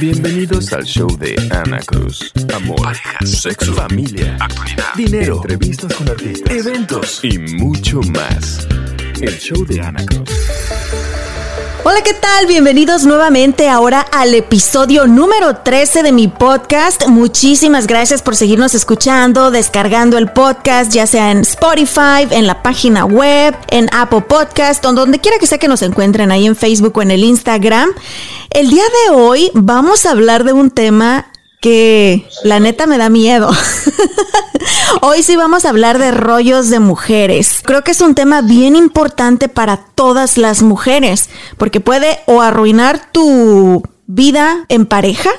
Bienvenidos al show de Ana Cruz. Amor, parejas, sexo, familia, actualidad, dinero, entrevistas con artistas, eventos y mucho más. El show de Ana Cruz. Hola, ¿qué tal? Bienvenidos nuevamente ahora al episodio número 13 de mi podcast. Muchísimas gracias por seguirnos escuchando, descargando el podcast, ya sea en Spotify, en la página web, en Apple Podcast, o donde quiera que sea que nos encuentren ahí en Facebook o en el Instagram. El día de hoy vamos a hablar de un tema que la neta me da miedo. Hoy sí vamos a hablar de rollos de mujeres. Creo que es un tema bien importante para todas las mujeres, porque puede o arruinar tu vida en pareja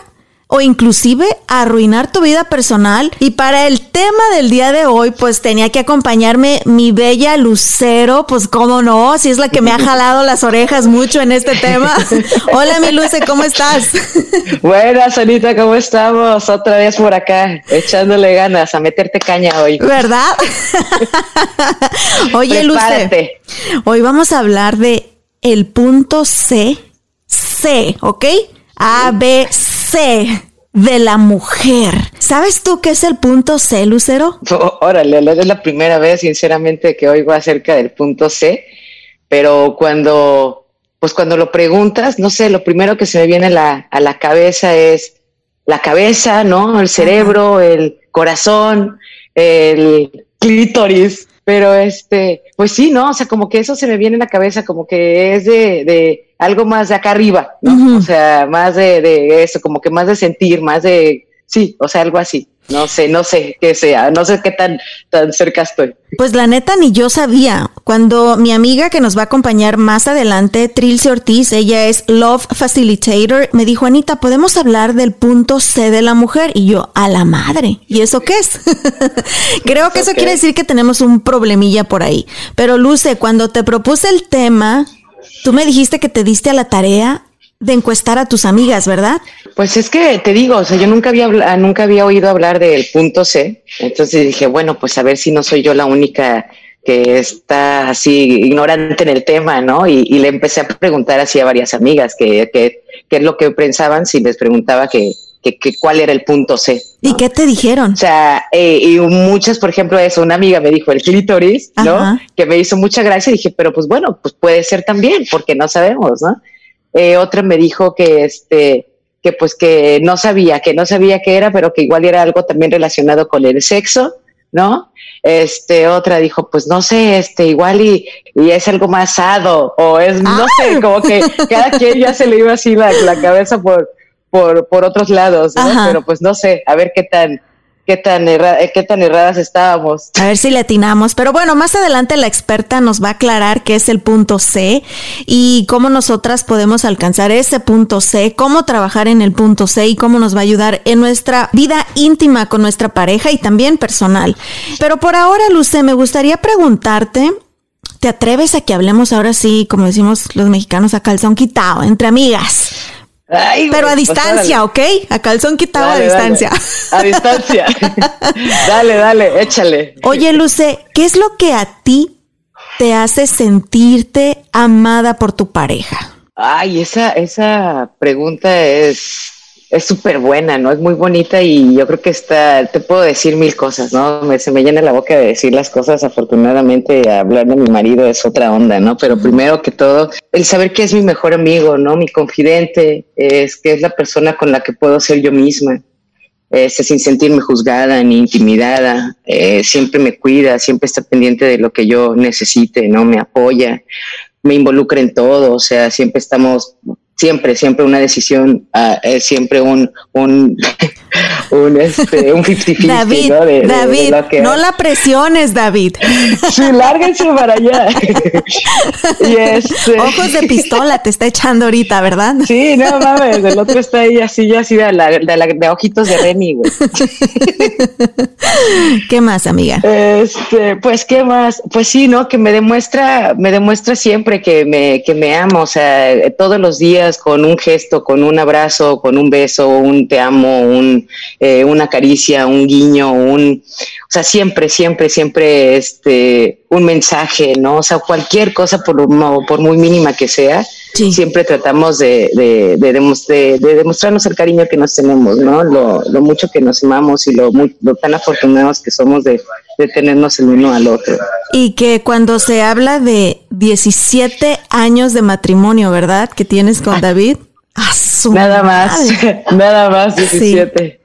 o inclusive arruinar tu vida personal. Y para el tema del día de hoy, pues tenía que acompañarme mi bella Lucero, pues cómo no, si es la que me ha jalado las orejas mucho en este tema. Hola mi Luce, ¿cómo estás? Buenas, Anita, ¿cómo estamos? Otra vez por acá, echándole ganas a meterte caña hoy. ¿Verdad? Oye, Luce, hoy vamos a hablar de el punto C, C, ¿ok? A, B, C de la mujer. ¿Sabes tú qué es el punto C, Lucero? órale, es la primera vez, sinceramente, que oigo acerca del punto C, pero cuando, pues cuando lo preguntas, no sé, lo primero que se me viene a la cabeza es la cabeza, ¿no? El cerebro, el corazón, el clítoris, pero este, pues sí, ¿no? O sea, como que eso se me viene a la cabeza, como que es de, de algo más de acá arriba, ¿no? O sea, más de, de eso, como que más de sentir, más de, sí, o sea, algo así. No sé, no sé qué sea, no sé qué tan, tan cerca estoy. Pues la neta ni yo sabía. Cuando mi amiga que nos va a acompañar más adelante, Trilce Ortiz, ella es Love Facilitator, me dijo, Anita, ¿podemos hablar del punto C de la mujer? Y yo, a la madre. ¿Y eso qué es? Creo que eso quiere decir que tenemos un problemilla por ahí. Pero Luce, cuando te propuse el tema, tú me dijiste que te diste a la tarea de encuestar a tus amigas, ¿verdad? Pues es que te digo, o sea, yo nunca había, nunca había oído hablar del punto C, entonces dije, bueno, pues a ver si no soy yo la única que está así ignorante en el tema, ¿no? Y, le empecé a preguntar así a varias amigas qué que, es lo que pensaban si les preguntaba que, que, cuál era el punto C. ¿Y qué te dijeron? O sea, eh, y muchas, por ejemplo, eso, una amiga me dijo el clítoris, ¿no? Que me hizo mucha gracia y dije, pero pues bueno, pues puede ser también, porque no sabemos, ¿no? Eh, otra me dijo que este que pues que no sabía, que no sabía qué era, pero que igual era algo también relacionado con el sexo, ¿no? Este, otra dijo, pues no sé, este, igual y, y es algo más sado, o es, no sé, como que cada quien ya se le iba así la, la cabeza por, por, por otros lados, ¿no? Pero pues no sé, a ver qué tan, qué tan, eh, qué tan erradas estábamos. A ver si le atinamos. Pero bueno, más adelante la experta nos va a aclarar qué es el punto C y cómo nosotras podemos alcanzar ese punto C, cómo trabajar en el punto C y cómo nos va a ayudar en nuestra vida íntima con nuestra pareja y también personal. Pero por ahora, Luce, me gustaría preguntarte. ¿Te atreves a que hablemos ahora sí, como decimos los mexicanos, a calzón quitado, entre amigas? Pero a pues, distancia, ¿ok? A calzón quitado a distancia. A distancia. dale, dale, échale. Oye, Luce, ¿qué es lo que a ti te hace sentirte amada por tu pareja? Ay, esa, esa pregunta es es súper buena, ¿no? Es muy bonita y yo creo que está, te puedo decir mil cosas, ¿no? Me, se me llena la boca de decir las cosas. Afortunadamente, hablar de mi marido es otra onda, ¿no? Pero primero que todo, el saber que es mi mejor amigo, ¿no? Mi confidente, es que es la persona con la que puedo ser yo misma. Este, sin sentirme juzgada ni intimidada, eh, siempre me cuida, siempre está pendiente de lo que yo necesite, ¿no? Me apoya, me involucra en todo, o sea, siempre estamos siempre, siempre una decisión, uh, siempre un, un un, este, un 50-50, David, ¿no? David, no la presiones, David. Sí, lárguense para allá. y este... Ojos de pistola te está echando ahorita, ¿verdad? Sí, no mames, el otro está ahí así, ya así de, la, de, ojitos de Remy, güey. ¿Qué más, amiga? Este, pues, ¿qué más? Pues sí, ¿no? Que me demuestra, me demuestra siempre que me, que me amo, o sea, todos los días con un gesto, con un abrazo, con un beso, un te amo, un, eh, una caricia, un guiño, un, o sea, siempre, siempre, siempre, este, un mensaje, ¿no? O sea, cualquier cosa por, por muy mínima que sea, siempre tratamos de, de, de, de, demostrarnos el cariño que nos tenemos, ¿no? Lo, lo mucho que nos amamos y lo, lo tan afortunados que somos de, tenernos el uno al otro. Y que cuando se habla de 17 años de matrimonio, ¿verdad? Que tienes con David. Nada más, nada más 17.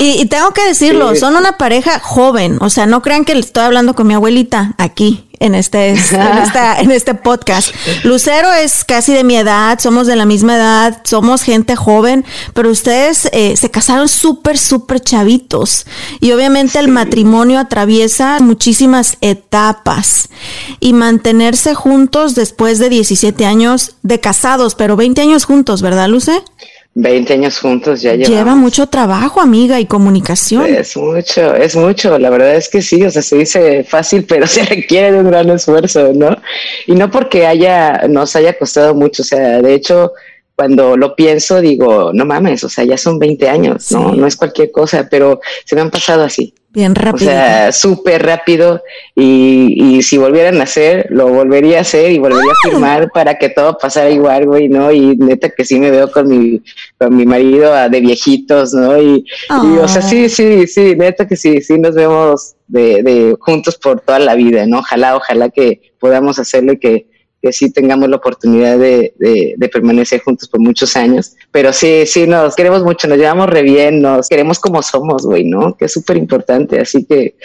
Y, tengo que decirlo, son una pareja joven, o sea, no crean que estoy hablando con mi abuelita aquí en este, en, este podcast. Lucero es casi de mi edad, somos de la misma edad, somos gente joven, pero ustedes eh, se casaron súper, súper chavitos. Y obviamente el matrimonio atraviesa muchísimas etapas. Y mantenerse juntos después de 17 años de casados, pero 20 años juntos, ¿verdad, Luce? 20 años juntos ya llevamos. Lleva mucho trabajo, amiga, y comunicación. Es mucho, es mucho. La verdad es que sí, o sea, se dice fácil, pero se requiere de un gran esfuerzo, ¿no? Y no porque haya, nos haya costado mucho, o sea, de hecho, cuando lo pienso, digo, no mames, o sea, ya son 20 años, ¿no? No es cualquier cosa, pero se me han pasado así. Bien rápido. O sea, súper rápido. Y, y, si volvieran a hacer, lo volvería a hacer y volvería a firmar para que todo pasara igual, güey, ¿no? Y neta que sí me veo con mi, con mi marido ah, de viejitos, ¿no? Y, y, o sea, sí, sí, sí, neta que sí, sí nos vemos de, de juntos por toda la vida, ¿no? Ojalá, ojalá que podamos hacerlo y que que sí tengamos la oportunidad de, de, permanecer juntos por muchos años. Pero sí, sí, nos queremos mucho, nos llevamos re bien, nos queremos como somos, güey, ¿no? Que es súper importante. Así que,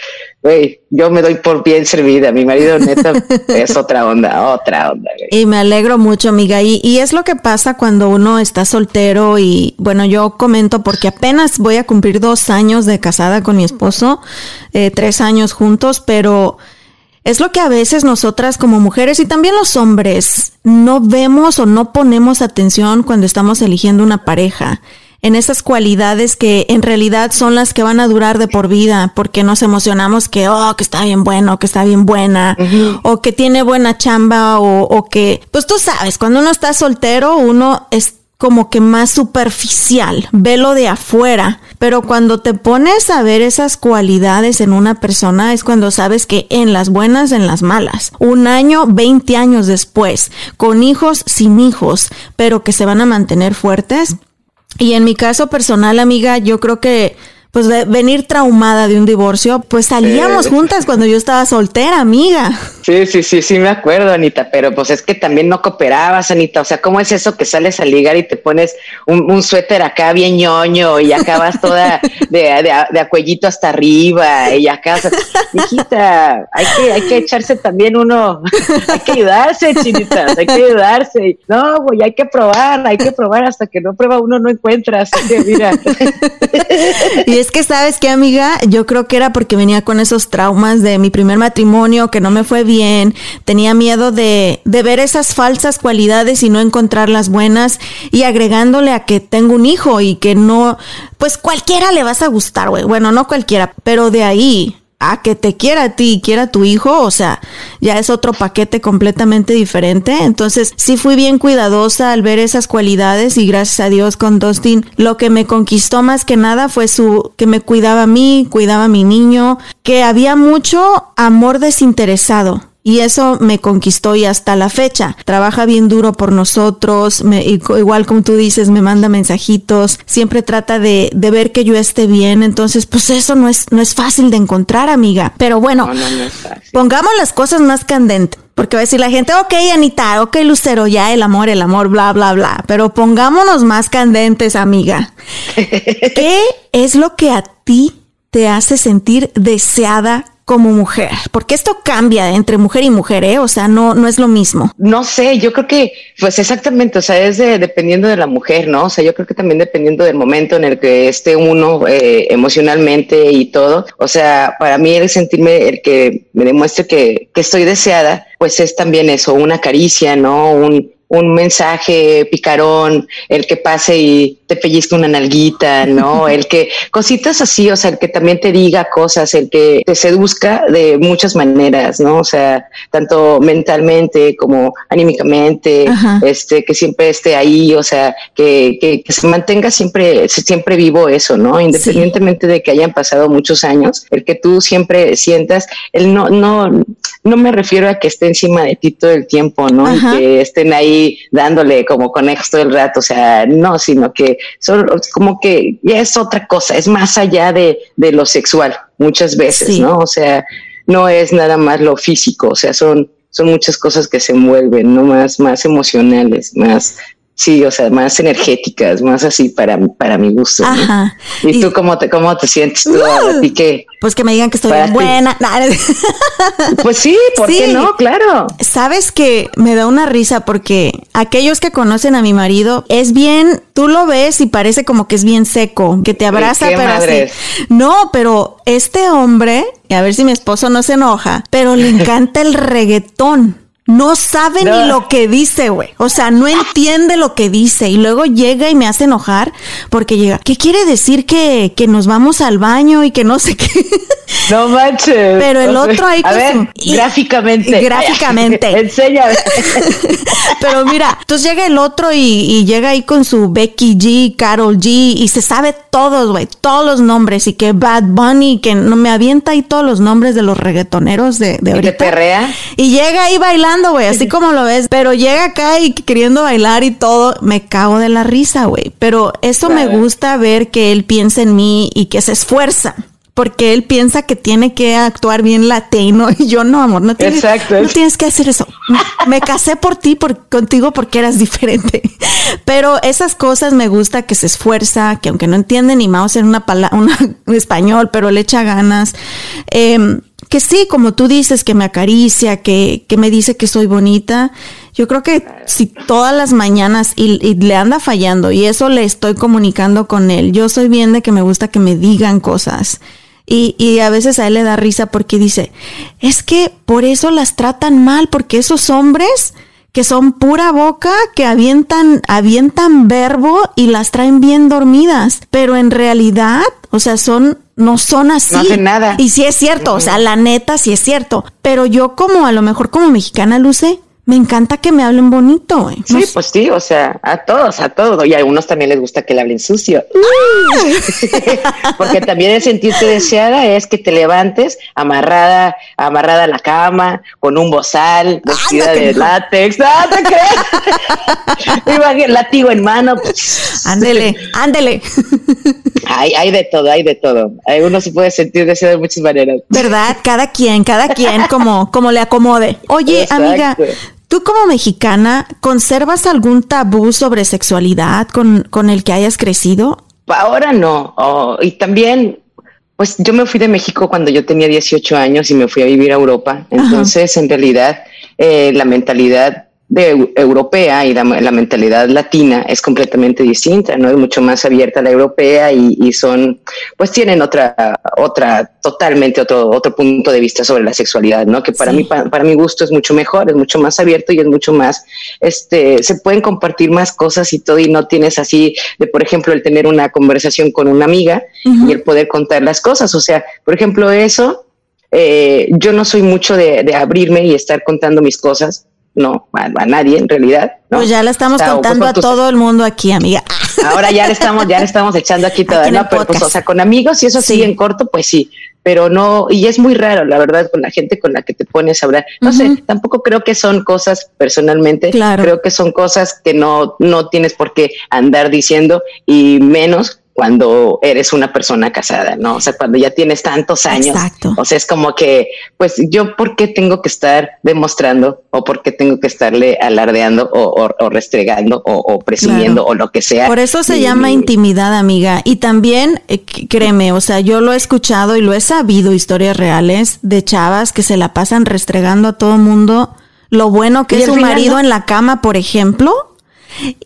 güey, yo me doy por bien servida. Mi marido, neta, es otra onda, otra onda. Güey. Y me alegro mucho, amiga. Y, y es lo que pasa cuando uno está soltero. Y bueno, yo comento porque apenas voy a cumplir dos años de casada con mi esposo, eh, tres años juntos, pero es lo que a veces nosotras como mujeres y también los hombres no vemos o no ponemos atención cuando estamos eligiendo una pareja en esas cualidades que en realidad son las que van a durar de por vida, porque nos emocionamos que, oh, que está bien bueno, que está bien buena, o que tiene buena chamba, o, o, que, pues tú sabes, cuando uno está soltero, uno es como que más superficial, velo de afuera, pero cuando te pones a ver esas cualidades en una persona es cuando sabes que en las buenas, en las malas, un año, 20 años después, con hijos, sin hijos, pero que se van a mantener fuertes. Y en mi caso personal, amiga, yo creo que pues de venir traumada de un divorcio, pues salíamos juntas cuando yo estaba soltera, amiga. Sí, sí, sí, sí, me acuerdo, Anita, pero pues es que también no cooperabas, Anita. O sea, ¿cómo es eso que sales a ligar y te pones un, suéter acá bien ñoño y acabas toda de, de, a cuellito hasta arriba y acá, hijita, hay que, hay que echarse también uno, hay que ayudarse, chinitas, hay que ayudarse. No, güey, hay que probar, hay que probar hasta que no prueba uno no encuentra, así que mira. Es que, ¿sabes qué, amiga? Yo creo que era porque venía con esos traumas de mi primer matrimonio, que no me fue bien, tenía miedo de, de ver esas falsas cualidades y no encontrar las buenas, y agregándole a que tengo un hijo y que no, pues cualquiera le vas a gustar, güey. Bueno, no cualquiera, pero de ahí a que te quiera a ti y quiera a tu hijo, o sea, ya es otro paquete completamente diferente. Entonces, sí fui bien cuidadosa al ver esas cualidades y gracias a Dios con Dustin, lo que me conquistó más que nada fue su que me cuidaba a mí, cuidaba a mi niño, que había mucho amor desinteresado y eso me conquistó y hasta la fecha. Trabaja bien duro por nosotros, me, igual como tú dices, me manda mensajitos, siempre trata de, de, ver que yo esté bien. Entonces, pues eso no es, no es fácil de encontrar, amiga. Pero bueno, pongamos las cosas más candentes. Porque va a decir la gente, ok, Anita, ok, Lucero, ya el amor, el amor, bla, bla, bla. Pero pongámonos más candentes, amiga. ¿Qué es lo que a ti te hace sentir deseada como mujer? Porque esto cambia entre mujer y mujer, ¿eh? O sea, no, no es lo mismo. No sé, yo creo que, pues exactamente, o sea, es dependiendo de la mujer, ¿no? O sea, yo creo que también dependiendo del momento en el que esté uno eh, emocionalmente y todo. O sea, para mí el sentirme, el que me demuestre que, que estoy deseada, pues es también eso, una caricia, ¿no? Un, un mensaje picarón, el que pase y te pellizque una nalguita, ¿no? El que cositas así, o sea, el que también te diga cosas, el que te seduzca de muchas maneras, ¿no? O sea, tanto mentalmente como anímicamente, este, que siempre esté ahí, o sea, que, que, se mantenga siempre, siempre vivo eso, ¿no? Independientemente de que hayan pasado muchos años, el que tú siempre sientas, el no, no, no me refiero a que esté encima de ti todo el tiempo, ¿no? Y que estén ahí dándole como conejos todo el rato, o sea, no, sino que son como que ya es otra cosa, es más allá de, de lo sexual muchas veces, ¿no? O sea, no es nada más lo físico, o sea, son, son muchas cosas que se envuelven, ¿no? Más, más emocionales, más, Sí, o sea, más energéticas, más así para, para mi gusto. Ajá. ¿Y, tú cómo te, cómo te sientes tú? ¿A ti qué? Pues que me digan que estoy buena. pues sí, ¿por qué no? Claro. Sabes que me da una risa porque aquellos que conocen a mi marido es bien, tú lo ves y parece como que es bien seco, que te abraza, pero así. No, pero este hombre, a ver si mi esposo no se enoja, pero le encanta el reggaetón no sabe ni lo que dice, güey. O sea, no entiende lo que dice. Y luego llega y me hace enojar porque llega. ¿Qué quiere decir que, que nos vamos al baño y que no sé qué? No manches. Pero el otro ahí. A ver, gráficamente. Gráficamente. Enséñame. Pero mira, entonces llega el otro y, y, llega ahí con su Becky G, Carol G y se sabe todos, güey, todos los nombres. Y que Bad Bunny, que no me avienta ahí todos los nombres de los reggaetoneros de, de ahorita. ¿Y perrea? Y llega ahí bailando güey, así como lo ves. Pero llega acá y queriendo bailar y todo, me cago de la risa, güey. Pero eso me gusta ver que él piensa en mí y que se esfuerza porque él piensa que tiene que actuar bien latino y yo no, amor, no tienes, no tienes que hacer eso. Me casé por ti, por, contigo porque eras diferente. Pero esas cosas me gusta que se esfuerza, que aunque no entiende ni mouse en una palabra, un español, pero le echa ganas. Eh, que sí, como tú dices, que me acaricia, que, que me dice que soy bonita. Yo creo que si todas las mañanas y, le anda fallando y eso le estoy comunicando con él, yo soy bien de que me gusta que me digan cosas. Y, y a veces a él le da risa porque dice, es que por eso las tratan mal, porque esos hombres que son pura boca, que avientan, avientan verbo y las traen bien dormidas, pero en realidad, o sea, son no son así. No hacen nada. Y sí es cierto, o sea, la neta sí es cierto. Pero yo como a lo mejor como mexicana, Luce, me encanta que me hablen bonito, güey. Sí, pues sí, o sea, a todos, a todos. Y a algunos también les gusta que le hablen sucio. Porque también el sentirte deseada es que te levantes amarrada, amarrada a la cama, con un bozal, vestida de látex. ¡Ah, te crees! látigo en mano. Pues. Ándele, ándele. Hay, hay de todo, hay de todo. Uno se puede sentir deseado de muchas maneras. ¿Verdad? Cada quien, cada quien como, como le acomode. Oye, amiga, ¿Tú como mexicana conservas algún tabú sobre sexualidad con, con el que hayas crecido? Ahora no. Oh, y también, pues yo me fui de México cuando yo tenía 18 años y me fui a vivir a Europa. Entonces, en realidad, eh, la mentalidad de europea y la, mentalidad latina es completamente distinta, ¿no? Es mucho más abierta la europea y, son, pues tienen otra, otra, totalmente otro, otro punto de vista sobre la sexualidad, ¿no? Que para mí, para, mi gusto es mucho mejor, es mucho más abierto y es mucho más, este, se pueden compartir más cosas y todo y no tienes así de, por ejemplo, el tener una conversación con una amiga y el poder contar las cosas. O sea, por ejemplo, eso, eh, yo no soy mucho de, de abrirme y estar contando mis cosas no, a, nadie en realidad. Pues ya le estamos contando a todo el mundo aquí, amiga. Ahora ya le estamos, ya le estamos echando aquí todo, ¿no? Pero pues, o sea, con amigos y eso sí. sigue en corto, pues sí, pero no, y es muy raro, la verdad, con la gente con la que te pones a hablar. No sé, tampoco creo que son cosas personalmente, claro. creo que son cosas que no, no tienes por qué andar diciendo y menos cuando eres una persona casada, ¿no? O sea, cuando ya tienes tantos años. Exacto. O sea, es como que, pues yo, ¿por qué tengo que estar demostrando o por qué tengo que estarle alardeando o, restregando o, presumiendo o lo que sea? Por eso se llama intimidad, amiga. Y también, eh, créeme, o sea, yo lo he escuchado y lo he sabido, historias reales de chavas que se la pasan restregando a todo mundo lo bueno que es su marido en la cama, por ejemplo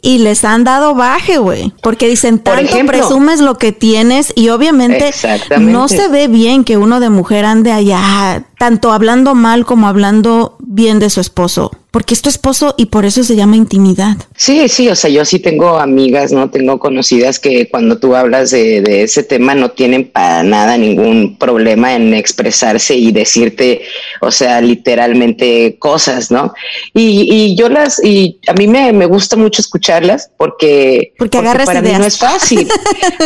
y les han dado baje, güey. Porque dicen, tanto presumes lo que tienes y obviamente no se ve bien que uno de mujer ande allá, tanto hablando mal como hablando bien de su esposo porque es tu esposo y por eso se llama intimidad. Sí, sí, o sea, yo sí tengo amigas, ¿no? Tengo conocidas que cuando tú hablas de, de ese tema no tienen para nada ningún problema en expresarse y decirte, o sea, literalmente cosas, ¿no? Y, y yo las, y a mí me, me gusta mucho escucharlas porque, porque, porque para mí no es fácil.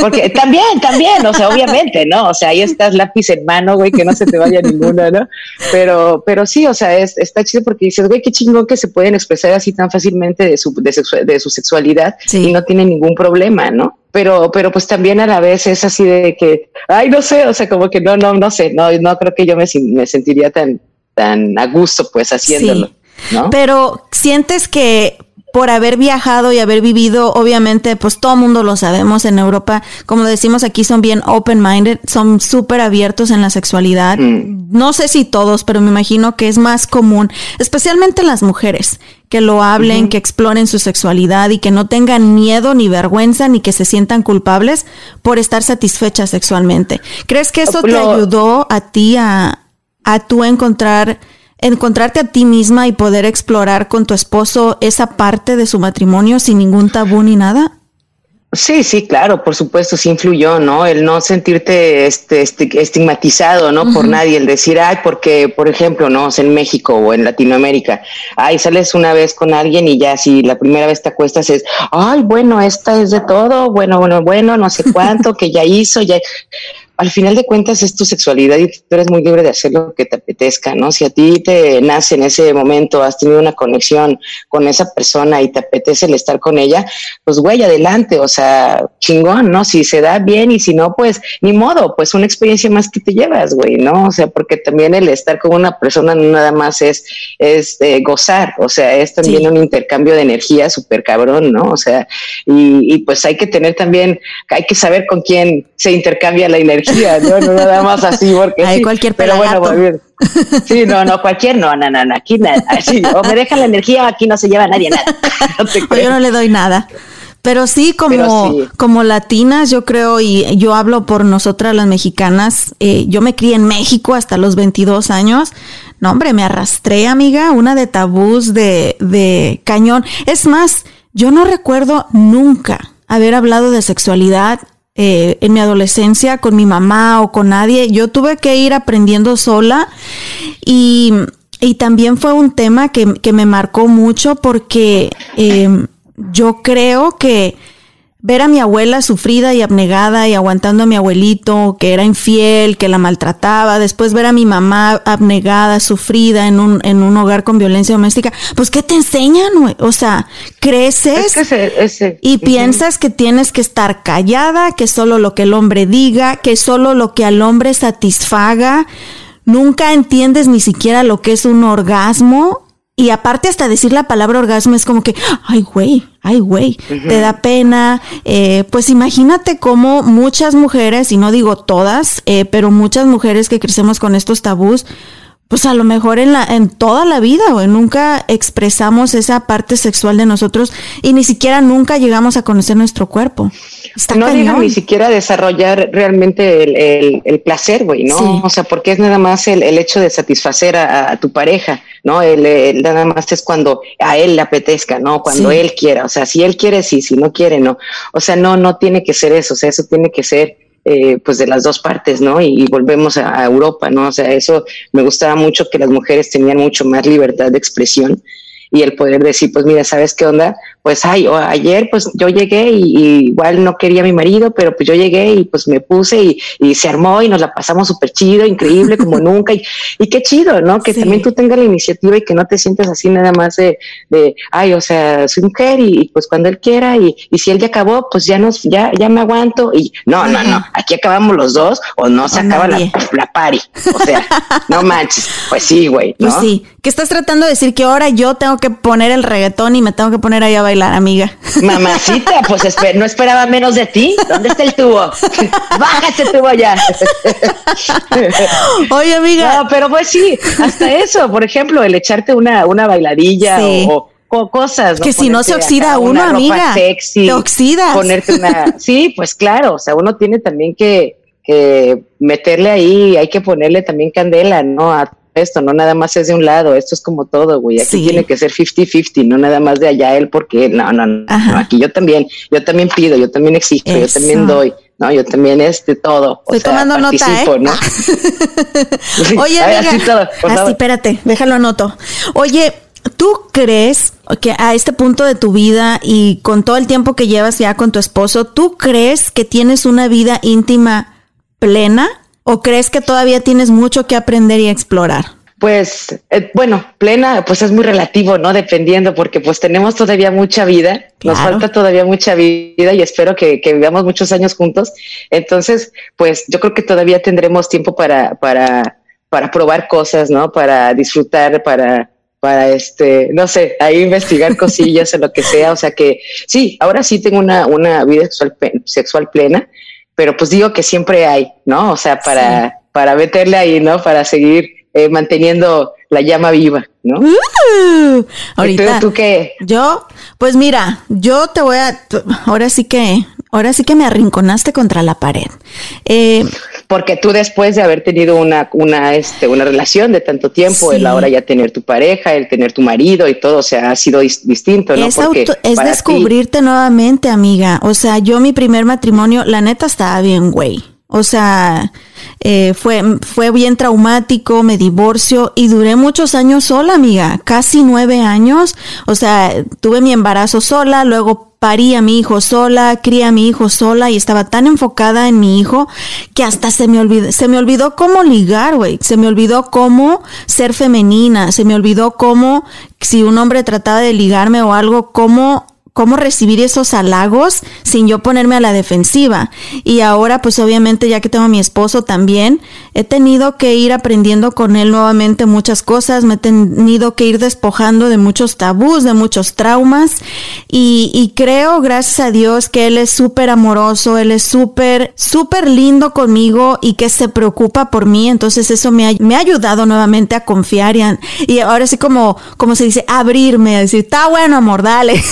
Porque también, también, o sea, obviamente, ¿no? O sea, ahí estás lápiz en mano, güey, que no se te vaya ninguna, ¿no? Pero, pero sí, o sea, es, está chido porque dices, güey, qué chingón que se pueden expresar así tan fácilmente de su, de, su sexualidad y no tienen ningún problema, ¿no? Pero, pero pues también a la vez es así de que, ay, no sé, o sea, como que no, no, no sé, no, no creo que yo me, me sentiría tan, tan a gusto pues haciéndolo. ¿no? Pero sientes que por haber viajado y haber vivido, obviamente, pues todo mundo lo sabemos en Europa, como decimos aquí, son bien open-minded, son súper abiertos en la sexualidad. Mm. No sé si todos, pero me imagino que es más común, especialmente las mujeres, que lo hablen, que exploren su sexualidad y que no tengan miedo ni vergüenza ni que se sientan culpables por estar satisfechas sexualmente. ¿Crees que eso te ayudó a ti a, a tú encontrar encontrarte a ti misma y poder explorar con tu esposo esa parte de su matrimonio sin ningún tabú ni nada? Sí, sí, claro, por supuesto, sí influyó, ¿no? El no sentirte este, estigmatizado, ¿no? Por nadie, el decir, ay, porque, por ejemplo, ¿no? en México o en Latinoamérica, ay, sales una vez con alguien y ya si la primera vez te acuestas es, ay, bueno, esta es de todo, bueno, bueno, bueno, no sé cuánto, que ya hizo, ya al final de cuentas es tu sexualidad y tú eres muy libre de hacer lo que te apetezca, ¿no? Si a ti te nace en ese momento, has tenido una conexión con esa persona y te apetece el estar con ella, pues güey, adelante, o sea, chingón, ¿no? Si se da bien y si no, pues ni modo, pues una experiencia más que te llevas, güey, ¿no? O sea, porque también el estar con una persona no nada más es, es eh, gozar, o sea, es también un intercambio de energía súper cabrón, ¿no? O sea, y, y pues hay que tener también, hay que saber con quién se intercambia la energía no, no nada más así, porque Hay cualquier pero bueno, Sí, no, no, cualquier, no, no, no, aquí nada, así, o me dejan la energía, aquí no se lleva nadie nada. yo no le doy nada. Pero sí, como, como latinas, yo creo, y yo hablo por nosotras las mexicanas, eh, yo me crié en México hasta los 22 años. No, hombre, me arrastré, amiga, una de tabús de, de cañón. Es más, yo no recuerdo nunca haber hablado de sexualidad eh, en mi adolescencia con mi mamá o con nadie. Yo tuve que ir aprendiendo sola y, también fue un tema que, que me marcó mucho porque eh, yo creo que ver a mi abuela sufrida y abnegada y aguantando a mi abuelito que era infiel, que la maltrataba, después ver a mi mamá abnegada, sufrida en un, en un hogar con violencia doméstica, pues ¿qué te enseñan? O sea, creces y piensas que tienes que estar callada, que solo lo que el hombre diga, que solo lo que al hombre satisfaga. Nunca entiendes ni siquiera lo que es un orgasmo y aparte hasta decir la palabra orgasmo es como que, ay güey, ay güey, te da pena. Eh, pues imagínate cómo muchas mujeres, y no digo todas, eh, pero muchas mujeres que crecemos con estos tabús, pues a lo mejor en, la, en toda la vida, güey, nunca expresamos esa parte sexual de nosotros y ni siquiera nunca llegamos a conocer nuestro cuerpo. no llegan ni siquiera a desarrollar realmente el, el, placer, güey, ¿no? O sea, porque es nada más el, el hecho de satisfacer a, tu pareja, ¿no? El, nada más es cuando a él le apetezca, ¿no? Cuando él quiera, o sea, si él quiere, sí, si no quiere, no. O sea, no, no tiene que ser eso, o sea, eso tiene que ser eh, pues de las dos partes, ¿no? Y, volvemos a, Europa, ¿no? O sea, eso me gustaba mucho que las mujeres tenían mucho más libertad de expresión y el poder decir, pues mira, ¿sabes qué onda? Pues ay, ayer pues yo llegué y, igual no quería a mi marido, pero pues yo llegué y pues me puse y, se armó y nos la pasamos súper chido, increíble como nunca. Y, y, qué chido, ¿no? Que también tú tengas la iniciativa y que no te sientas así nada más de, de ay, o sea, soy mujer y, pues cuando él quiera y, y si él ya acabó, pues ya nos, ya, ya me aguanto y no, no, no, aquí acabamos los dos o no se acaba la, la pari, o sea, no manches, pues sí, güey, ¿no? Pues sí, que estás tratando de decir que ahora yo tengo que poner el reggaetón y me tengo que poner ahí a bailar, amiga. Mamacita, pues no esperaba menos de ti. ¿Dónde está el tubo? Bájate tubo ya. Oye, amiga. No, pero pues sí, hasta eso, por ejemplo, el echarte una, una bailadilla o, cosas. Que si no se oxida uno, amiga. Sexy, te oxidas. Ponerte una. Sí, pues claro, o sea, uno tiene también que, que meterle ahí, hay que ponerle también candela, ¿no? A esto, no nada más es de un lado, esto es como todo, güey, aquí tiene que ser 50-50, no nada más de allá él, porque no, no, no, aquí yo también, yo también pido, yo también exijo, yo también doy, no, yo también este todo. Estoy tomando nota, ¿eh? ¿no? Oye, amiga, así, todo, así espérate, déjalo anoto. Oye, ¿tú crees que a este punto de tu vida y con todo el tiempo que llevas ya con tu esposo, ¿tú crees que tienes una vida íntima plena? ¿O crees que todavía tienes mucho que aprender y explorar? Pues eh, bueno, plena, pues es muy relativo, ¿no? Dependiendo, porque pues tenemos todavía mucha vida, nos falta todavía mucha vida y espero que, vivamos muchos años juntos. Entonces, pues yo creo que todavía tendremos tiempo para, para, para probar cosas, ¿no? Para disfrutar, para, para este, no sé, ahí investigar cosillas o lo que sea. O sea que sí, ahora sí tengo una, una vida sexual, sexual plena pero pues digo que siempre hay, ¿no? O sea, para, para meterle ahí, ¿no? Para seguir eh, manteniendo la llama viva, ¿no? Uh, ahorita. ¿Tú, qué? Yo, pues mira, yo te voy a, ahora sí que, ahora sí que me arrinconaste contra la pared. Eh, porque tú después de haber tenido una, una, este, una relación de tanto tiempo, el ahora ya tener tu pareja, el tener tu marido y todo, o sea, ha sido distinto, ¿no? Es, es descubrirte nuevamente, amiga. O sea, yo mi primer matrimonio, la neta estaba bien, güey. O sea, eh, fue, fue bien traumático, me divorcio y duré muchos años sola, amiga, casi nueve años. O sea, tuve mi embarazo sola, luego parí a mi hijo sola, crié a mi hijo sola y estaba tan enfocada en mi hijo que hasta se me olvidó, se me olvidó cómo ligar, güey. Se me olvidó cómo ser femenina, se me olvidó cómo, si un hombre trataba de ligarme o algo, cómo cómo recibir esos halagos sin yo ponerme a la defensiva. Y ahora, pues obviamente, ya que tengo a mi esposo también, he tenido que ir aprendiendo con él nuevamente muchas cosas, me he tenido que ir despojando de muchos tabús, de muchos traumas. Y, y creo, gracias a Dios, que él es súper amoroso, él es súper, súper lindo conmigo y que se preocupa por mí. Entonces eso me ha, me ha ayudado nuevamente a confiar y, y ahora sí como, como se dice, abrirme, a decir, está bueno, amor, dale.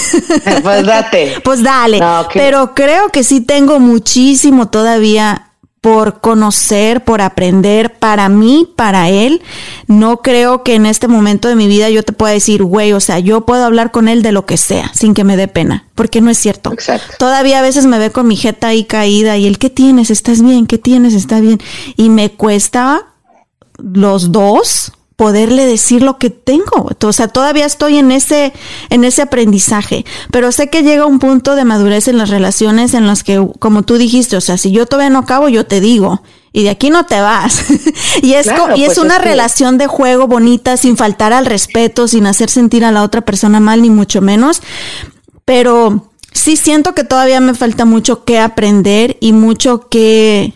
pues date. Pues dale. Pero creo que sí tengo muchísimo todavía por conocer, por aprender, para mí, para él. No creo que en este momento de mi vida yo te pueda decir, güey, o sea, yo puedo hablar con él de lo que sea, sin que me dé pena, porque no es cierto. Exacto. Todavía a veces me ve con mi jeta ahí caída y él, ¿qué tienes? ¿Estás bien? ¿Qué tienes? ¿Está bien? Y me cuesta los dos poderle decir lo que tengo. O sea, todavía estoy en ese, en ese aprendizaje, pero sé que llega un punto de madurez en las relaciones en las que, como tú dijiste, o sea, si yo todavía no acabo, yo te digo. Y de aquí no te vas. y es, y es pues una relación de juego bonita, sin faltar al respeto, sin hacer sentir a la otra persona mal, ni mucho menos. Pero sí siento que todavía me falta mucho que aprender y mucho que,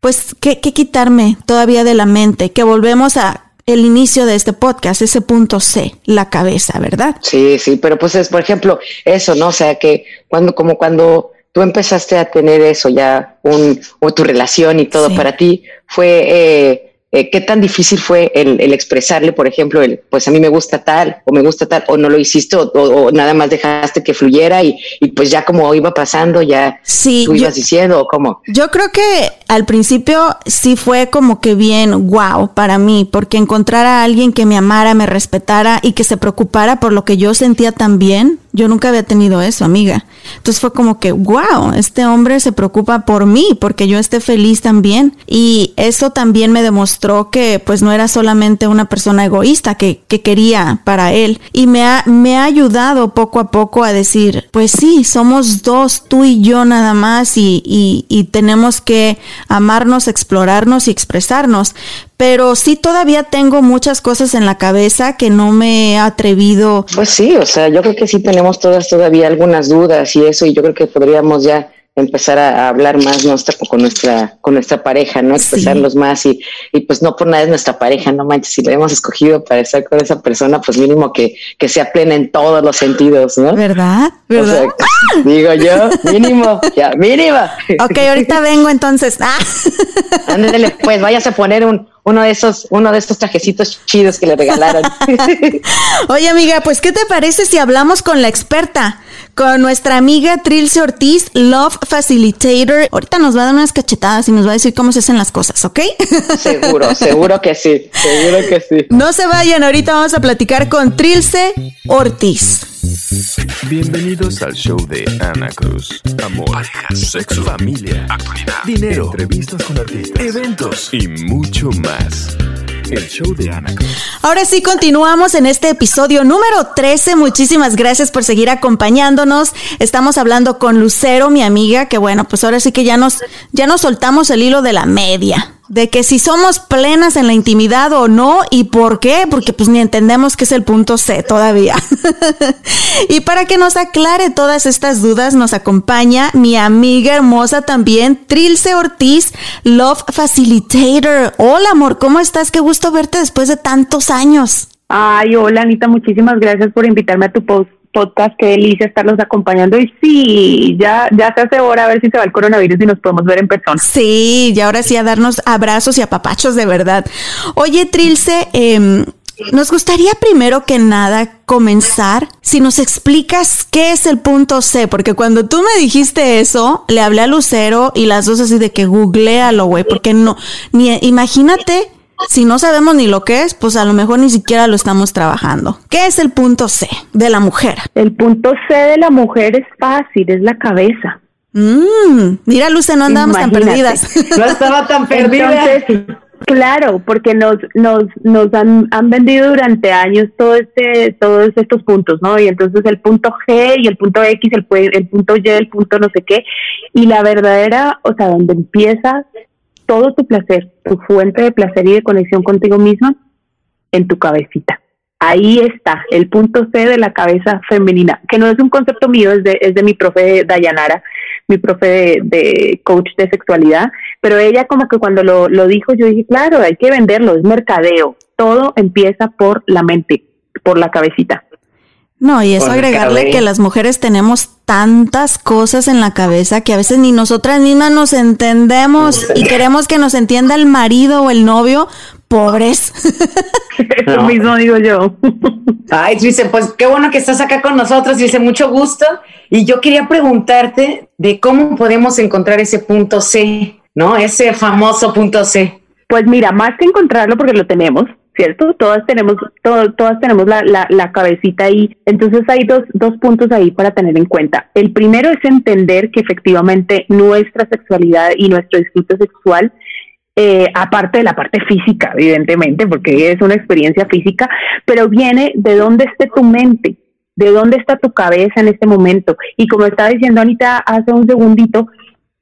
pues, que, que quitarme todavía de la mente, que volvemos a el inicio de este podcast, ese punto C, la cabeza, ¿verdad? Sí, sí, pero pues es, por ejemplo, eso, ¿no? O sea, que cuando, como cuando tú empezaste a tener eso ya, un, o tu relación y todo para ti, fue, eh, eh, ¿qué tan difícil fue el, expresarle, por ejemplo, el, pues a mí me gusta tal, o me gusta tal, o no lo hiciste, o, nada más dejaste que fluyera y, pues ya como iba pasando, ya sí, tú ibas diciendo, o cómo? Yo creo que al principio sí fue como que bien wow para mí, porque encontrar a alguien que me amara, me respetara y que se preocupara por lo que yo sentía también, Yo nunca había tenido eso, amiga. Entonces fue como que, wow, este hombre se preocupa por mí, porque yo esté feliz también. Y eso también me demostró que pues no era solamente una persona egoísta que, que quería para él. Y me ha, me ha ayudado poco a poco a decir, pues sí, somos dos, tú y yo nada más, y, y, y tenemos que amarnos, explorarnos y expresarnos pero sí todavía tengo muchas cosas en la cabeza que no me he atrevido. Pues sí, o sea, yo creo que sí tenemos todas todavía algunas dudas y eso, y yo creo que podríamos ya empezar a, hablar más nuestra, con nuestra con nuestra pareja, ¿no? Expresarlos más y, y pues no por nada es nuestra pareja, no manches, si la hemos escogido para estar con esa persona, pues mínimo que, que sea plena en todos los sentidos, ¿no? ¿Verdad? ¿Verdad? digo yo, mínimo, ya, mínimo. Ok, ahorita vengo entonces. Ah. Ándale, pues váyase a poner un, uno de esos, uno de estos trajecitos chidos que le regalaron. Oye, amiga, pues ¿qué te parece si hablamos con la experta? Con nuestra amiga Trilce Ortiz, Love Facilitator. Ahorita nos va a dar unas cachetadas y nos va a decir cómo se hacen las cosas, ¿ok? Seguro, seguro que sí, seguro que sí. No se vayan, ahorita vamos a platicar con Trilce Ortiz. Bienvenidos al show de Ana Cruz. Amor, sexo, familia, actualidad, dinero, entrevistas con artistas, eventos y mucho más. Ahora sí, continuamos en este episodio número 13. Muchísimas gracias por seguir acompañándonos. Estamos hablando con Lucero, mi amiga, que bueno, pues ahora sí que ya nos, ya nos soltamos el hilo de la media de que si somos plenas en la intimidad o no y por qué, porque pues ni entendemos qué es el punto C todavía. y para que nos aclare todas estas dudas nos acompaña mi amiga hermosa también, Trilce Ortiz, Love Facilitator. Hola amor, ¿cómo estás? Qué gusto verte después de tantos años. Ay, hola Anita, muchísimas gracias por invitarme a tu post podcast, qué delicia estarlos acompañando y sí, ya, ya se hace hora a ver si se va el coronavirus y nos podemos ver en persona. Sí, y ahora sí a darnos abrazos y apapachos de verdad. Oye, Trilce, eh, nos gustaría primero que nada comenzar si nos explicas qué es el punto C, porque cuando tú me dijiste eso, le hablé a Lucero y las dos así de que googlealo, güey, porque no, ni imagínate si no sabemos ni lo que es, pues a lo mejor ni siquiera lo estamos trabajando. ¿Qué es el punto C de la mujer? El punto C de la mujer es fácil, es la cabeza. Mm, mira, Luce, no andábamos tan perdidas. No estaba tan perdida. Entonces, claro, porque nos, nos, nos han, han vendido durante años todo este, todos estos puntos, ¿no? Y entonces el punto G y el punto X, el, el punto Y, el punto no sé qué. Y la verdadera, o sea, donde empieza todo tu placer, tu fuente de placer y de conexión contigo misma en tu cabecita. Ahí está, el punto C de la cabeza femenina, que no es un concepto mío, es de, es de mi profe Dayanara, mi profe de, coach de sexualidad, pero ella como que cuando lo, lo dijo, yo dije, claro, hay que venderlo, es mercadeo, todo empieza por la mente, por la cabecita. No, y eso agregarle que las mujeres tenemos tantas cosas en la cabeza que a veces ni nosotras mismas nos entendemos y queremos que nos entienda el marido o el novio. Pobres. Eso mismo digo yo. Ay, dice, pues qué bueno que estás acá con nosotros, dice, mucho gusto. Y yo quería preguntarte de cómo podemos encontrar ese punto C, ¿no? Ese famoso punto C. Pues mira, más que encontrarlo porque lo tenemos, ¿cierto? Todas tenemos, todas tenemos la, la, la, cabecita ahí. Entonces hay dos, dos puntos ahí para tener en cuenta. El primero es entender que efectivamente nuestra sexualidad y nuestro disfrute sexual eh, aparte de la parte física, evidentemente, porque es una experiencia física, pero viene de dónde esté tu mente, de dónde está tu cabeza en este momento. Y como estaba diciendo Anita hace un segundito,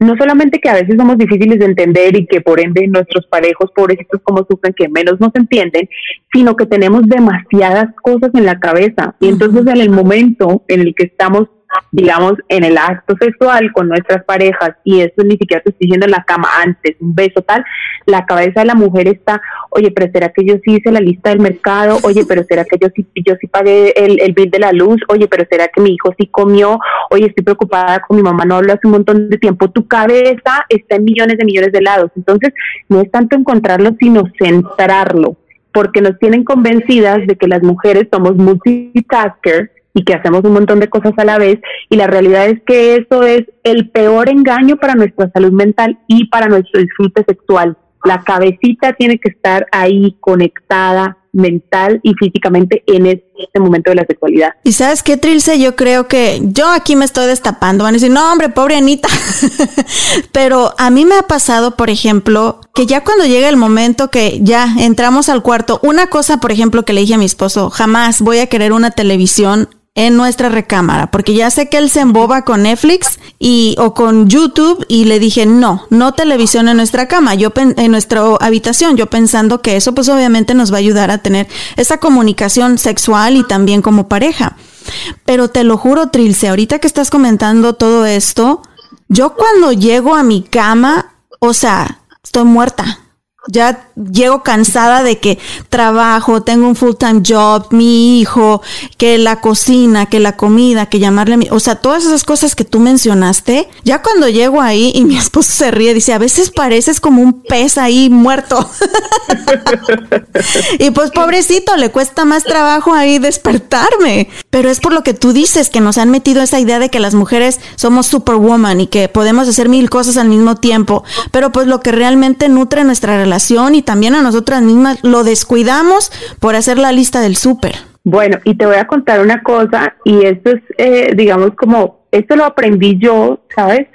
no solamente que a veces somos difíciles de entender y que por ende nuestros parejos pobrecitos como sufren que menos nos entienden, sino que tenemos demasiadas cosas en la cabeza. Y entonces en el momento en el que estamos digamos, en el acto sexual con nuestras parejas, y esto ni siquiera te estoy diciendo en la cama antes, un beso tal, la cabeza de la mujer está, oye, pero será que yo sí hice la lista del mercado, oye, pero será que yo sí, yo sí pagué el, el bill de la luz, oye, pero será que mi hijo sí comió, oye, estoy preocupada con mi mamá, no hablo hace un montón de tiempo, tu cabeza está en millones de millones de lados, entonces no es tanto encontrarlo, sino centrarlo porque nos tienen convencidas de que las mujeres somos multitaskers y que hacemos un montón de cosas a la vez y la realidad es que eso es el peor engaño para nuestra salud mental y para nuestro disfrute sexual. La cabecita tiene que estar ahí conectada mental y físicamente en este momento de la sexualidad. Y sabes qué, Trilce, yo creo que yo aquí me estoy destapando, van a decir, no, hombre, pobre Anita, pero a mí me ha pasado, por ejemplo, que ya cuando llega el momento que ya entramos al cuarto, una cosa, por ejemplo, que le dije a mi esposo, jamás voy a querer una televisión en nuestra recámara, porque ya sé que él se emboba con Netflix y o con YouTube y le dije, "No, no televisión en nuestra cama, yo en nuestra habitación", yo pensando que eso pues obviamente nos va a ayudar a tener esa comunicación sexual y también como pareja. Pero te lo juro, Trilce, ahorita que estás comentando todo esto, yo cuando llego a mi cama, o sea, estoy muerta ya llego cansada de que trabajo, tengo un full time job, mi hijo, que la cocina, que la comida, que llamarle, o sea, todas esas cosas que tú mencionaste, ya cuando llego ahí y mi esposo se ríe, dice, a veces pareces como un pez ahí muerto. y pues pobrecito, le cuesta más trabajo ahí despertarme, pero es por lo que tú dices, que nos han metido esa idea de que las mujeres somos superwoman y que podemos hacer mil cosas al mismo tiempo, pero pues lo que realmente nutre nuestra relación y también a nosotras mismas lo descuidamos por hacer la lista del súper. Bueno, y te voy a contar una cosa, y esto es, eh, digamos, como, esto lo aprendí yo, ¿sabes?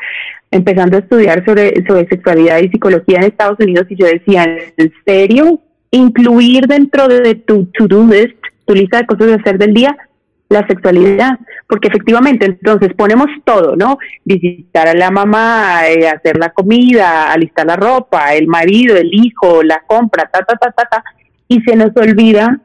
Empezando a estudiar sobre, sobre sexualidad y psicología en Estados Unidos, y yo decía, ¿en serio? Incluir dentro de tu to-do list, tu lista de cosas de hacer del día, la sexualidad, porque efectivamente entonces ponemos todo, ¿no? Visitar a la mamá, eh, hacer la comida, alistar la ropa, el marido, el hijo, la compra, ta, ta, ta, ta, ta, y se nos olvida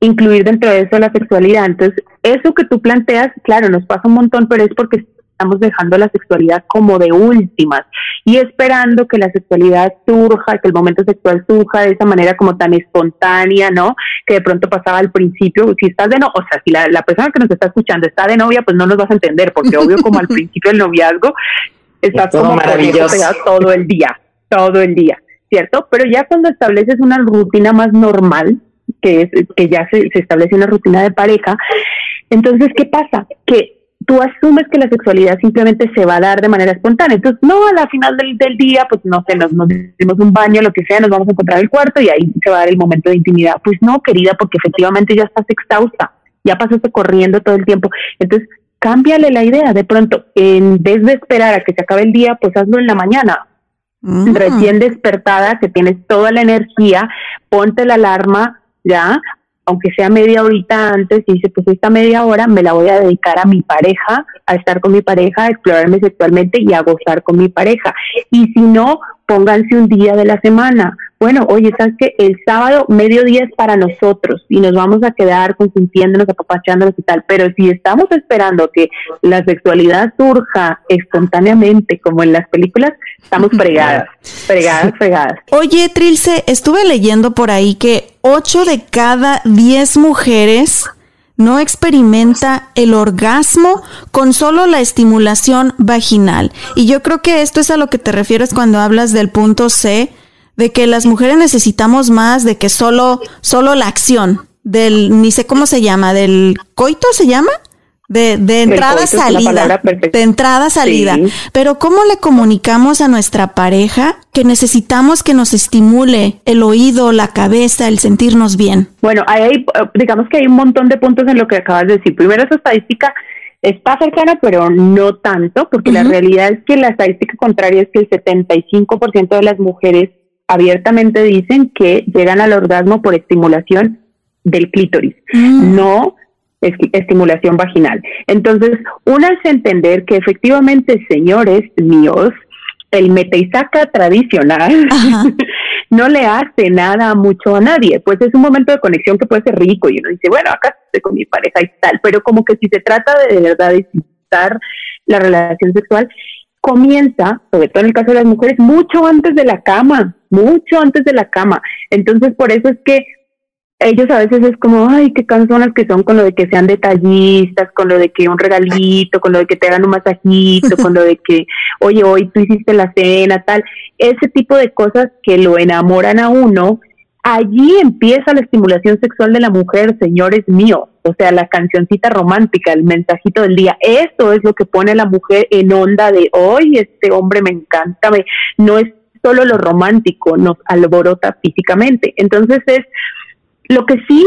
incluir dentro de eso la sexualidad. Entonces, eso que tú planteas, claro, nos pasa un montón, pero es porque estamos dejando la sexualidad como de últimas y esperando que la sexualidad surja, que el momento sexual surja de esa manera como tan espontánea, ¿no? Que de pronto pasaba al principio, si estás de no, o sea, si la, persona que nos está escuchando está de novia, pues no nos vas a entender, porque obvio como al principio del noviazgo estás como maravilloso todo el día, todo el día, ¿cierto? Pero ya cuando estableces una rutina más normal, que es que ya se, se establece una rutina de pareja, entonces, ¿qué pasa? Que tú asumes que la sexualidad simplemente se va a dar de manera espontánea. Entonces, no, a la final del, día, pues no sé, nos, nos dimos un baño, lo que sea, nos vamos a encontrar el cuarto y ahí se va a dar el momento de intimidad. Pues no, querida, porque efectivamente ya estás exhausta, ya pasaste corriendo todo el tiempo. Entonces, cámbiale la idea. De pronto, en vez de esperar a que se acabe el día, pues hazlo en la mañana. Mm. Recién despertada, que tienes toda la energía, ponte la alarma, ya, aunque sea media horita antes, dice, pues esta media hora me la voy a dedicar a mi pareja, a estar con mi pareja, a explorarme sexualmente y a gozar con mi pareja. Y si no, pónganse un día de la semana. Bueno, oye, ¿sabes que El sábado, mediodía es para nosotros y nos vamos a quedar consintiéndonos, apapachándonos y tal. Pero si estamos esperando que la sexualidad surja espontáneamente, como en las películas, estamos fregadas, fregadas, fregadas. Oye, Trilce, estuve leyendo por ahí que 8 de cada 10 mujeres no experimenta el orgasmo con solo la estimulación vaginal. Y yo creo que esto es a lo que te refieres cuando hablas del punto C, de que las mujeres necesitamos más de que solo, solo la acción, del, ni sé cómo se llama, del coito se llama. De, de entrada salida. De entrada salida. Pero ¿cómo le comunicamos a nuestra pareja que necesitamos que nos estimule el oído, la cabeza, el sentirnos bien? Bueno, hay, digamos que hay un montón de puntos en lo que acabas de decir. Primero, esa estadística está cercana, pero no tanto, porque la realidad es que la estadística contraria es que el 75% de las mujeres abiertamente dicen que llegan al orgasmo por estimulación del clítoris, mm. no estimulación vaginal. Entonces, una es entender que efectivamente, señores míos, el mete y saca tradicional no le hace nada mucho a nadie, pues es un momento de conexión que puede ser rico y uno dice, bueno, acá estoy con mi pareja y tal, pero como que si se trata de, de verdad de disfrutar la relación sexual, comienza, sobre todo en el caso de las mujeres, mucho antes de la cama, mucho antes de la cama. Entonces, por eso es que ellos a veces es como, ay, qué canzonas que son con lo de que sean detallistas, con lo de que un regalito, con lo de que te hagan un masajito, con lo de que, oye, hoy tú hiciste la cena, tal. Ese tipo de cosas que lo enamoran a uno, allí empieza la estimulación sexual de la mujer, señores míos. O sea, la cancioncita romántica, el mensajito del día. Eso es lo que pone a la mujer en onda de, hoy este hombre me encanta, me, no es solo lo romántico, nos alborota físicamente. Entonces es Lo que sí,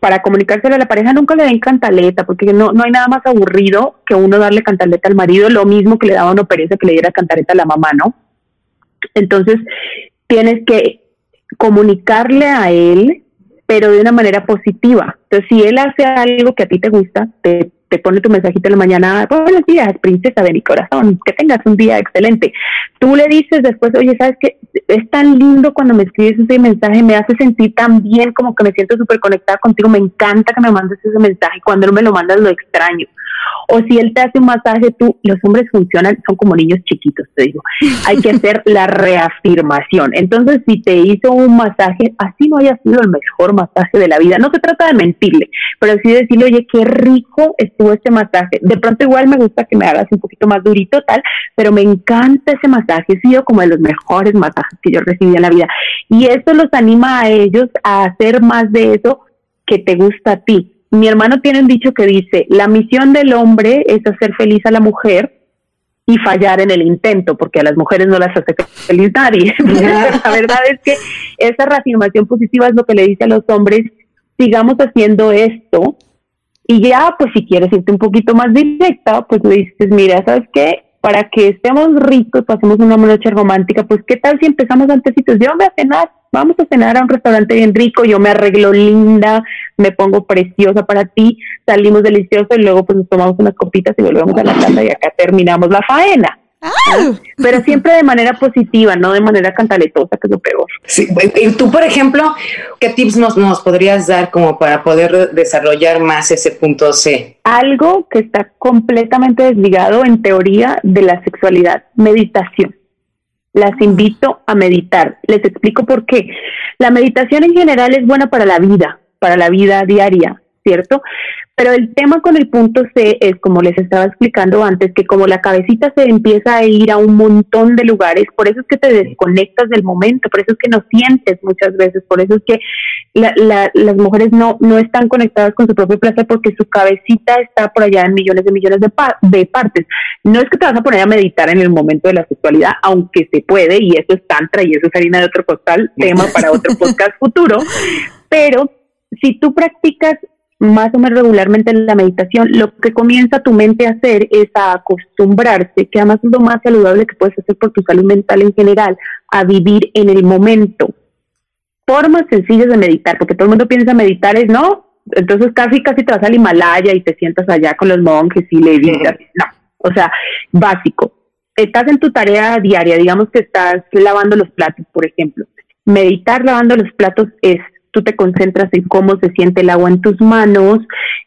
para comunicárselo a la pareja, nunca le den cantaleta, porque no, no hay nada más aburrido que uno darle cantaleta al marido, lo mismo que le daba una pereza que le diera cantaleta a la mamá, ¿no? Entonces, tienes que comunicarle a él, pero de una manera positiva. Entonces, si él hace algo que a ti te gusta, te te pone tu mensajito en la mañana, buenos días, princesa de mi corazón, que tengas un día excelente. Tú le dices después, oye, ¿sabes qué? Es tan lindo cuando me escribes ese mensaje, me hace sentir tan bien, como que me siento súper conectada contigo, me encanta que me mandes ese mensaje, cuando no me lo mandas lo extraño. O si él te hace un masaje, tú, los hombres funcionan, son como niños chiquitos, te digo. Hay que hacer la reafirmación. Entonces, si te hizo un masaje, así no haya sido el mejor masaje de la vida. No se trata de mentirle, pero sí decirle, oye, qué rico estuvo este masaje. De pronto igual me gusta que me hagas un poquito más durito, tal, pero me encanta ese masaje. Ha sido como de los mejores masajes que yo recibí en la vida. Y eso los anima a ellos a hacer más de eso que te gusta a ti mi hermano tiene un dicho que dice, la misión del hombre es hacer feliz a la mujer y fallar en el intento, porque a las mujeres no las hace feliz nadie. la verdad es que esa reafirmación positiva es lo que le dice a los hombres, sigamos haciendo esto y ya, pues si quieres irte un poquito más directa, pues le dices, mira, ¿sabes qué? Para que estemos ricos pasemos una noche romántica, pues ¿qué tal si empezamos antes yo voy a cenar vamos a cenar a un restaurante bien rico, yo me arreglo linda, me pongo preciosa para ti, salimos delicioso y luego pues nos tomamos unas copitas y volvemos a la casa y acá terminamos la faena. Ah. Pero siempre de manera positiva, no de manera cantaletosa, que es lo peor. Sí, y tú, por ejemplo, ¿qué tips nos, nos podrías dar como para poder desarrollar más ese punto C? Algo que está completamente desligado en teoría de la sexualidad, meditación las invito a meditar. Les explico por qué. La meditación en general es buena para la vida, para la vida diaria, ¿cierto? Pero el tema con el punto C es, como les estaba explicando antes, que como la cabecita se empieza a ir a un montón de lugares, por eso es que te desconectas del momento, por eso es que no sientes muchas veces, por eso es que las mujeres no, no están conectadas con su propio placer porque su cabecita está por allá en millones de millones de, de partes. No es que te vas a poner a meditar en el momento de la sexualidad, aunque se puede, y eso es tantra y eso es harina de otro costal, tema para otro podcast futuro, pero si tú practicas más o menos regularmente en la meditación, lo que comienza tu mente a hacer es a acostumbrarse, que además es lo más saludable que puedes hacer por tu salud mental en general, a vivir en el momento. Formas sencillas de meditar, porque todo el mundo piensa meditar es, no, entonces casi casi te vas al Himalaya y te sientas allá con los monjes y le dices, no, o sea, básico. Estás en tu tarea diaria, digamos que estás lavando los platos, por ejemplo. Meditar lavando los platos es tú te concentras en cómo se siente el agua en tus manos,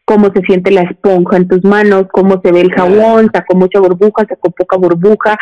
cómo se siente la esponja en tus manos, cómo se ve el jabón, sacó mucha burbuja, sacó poca burbuja,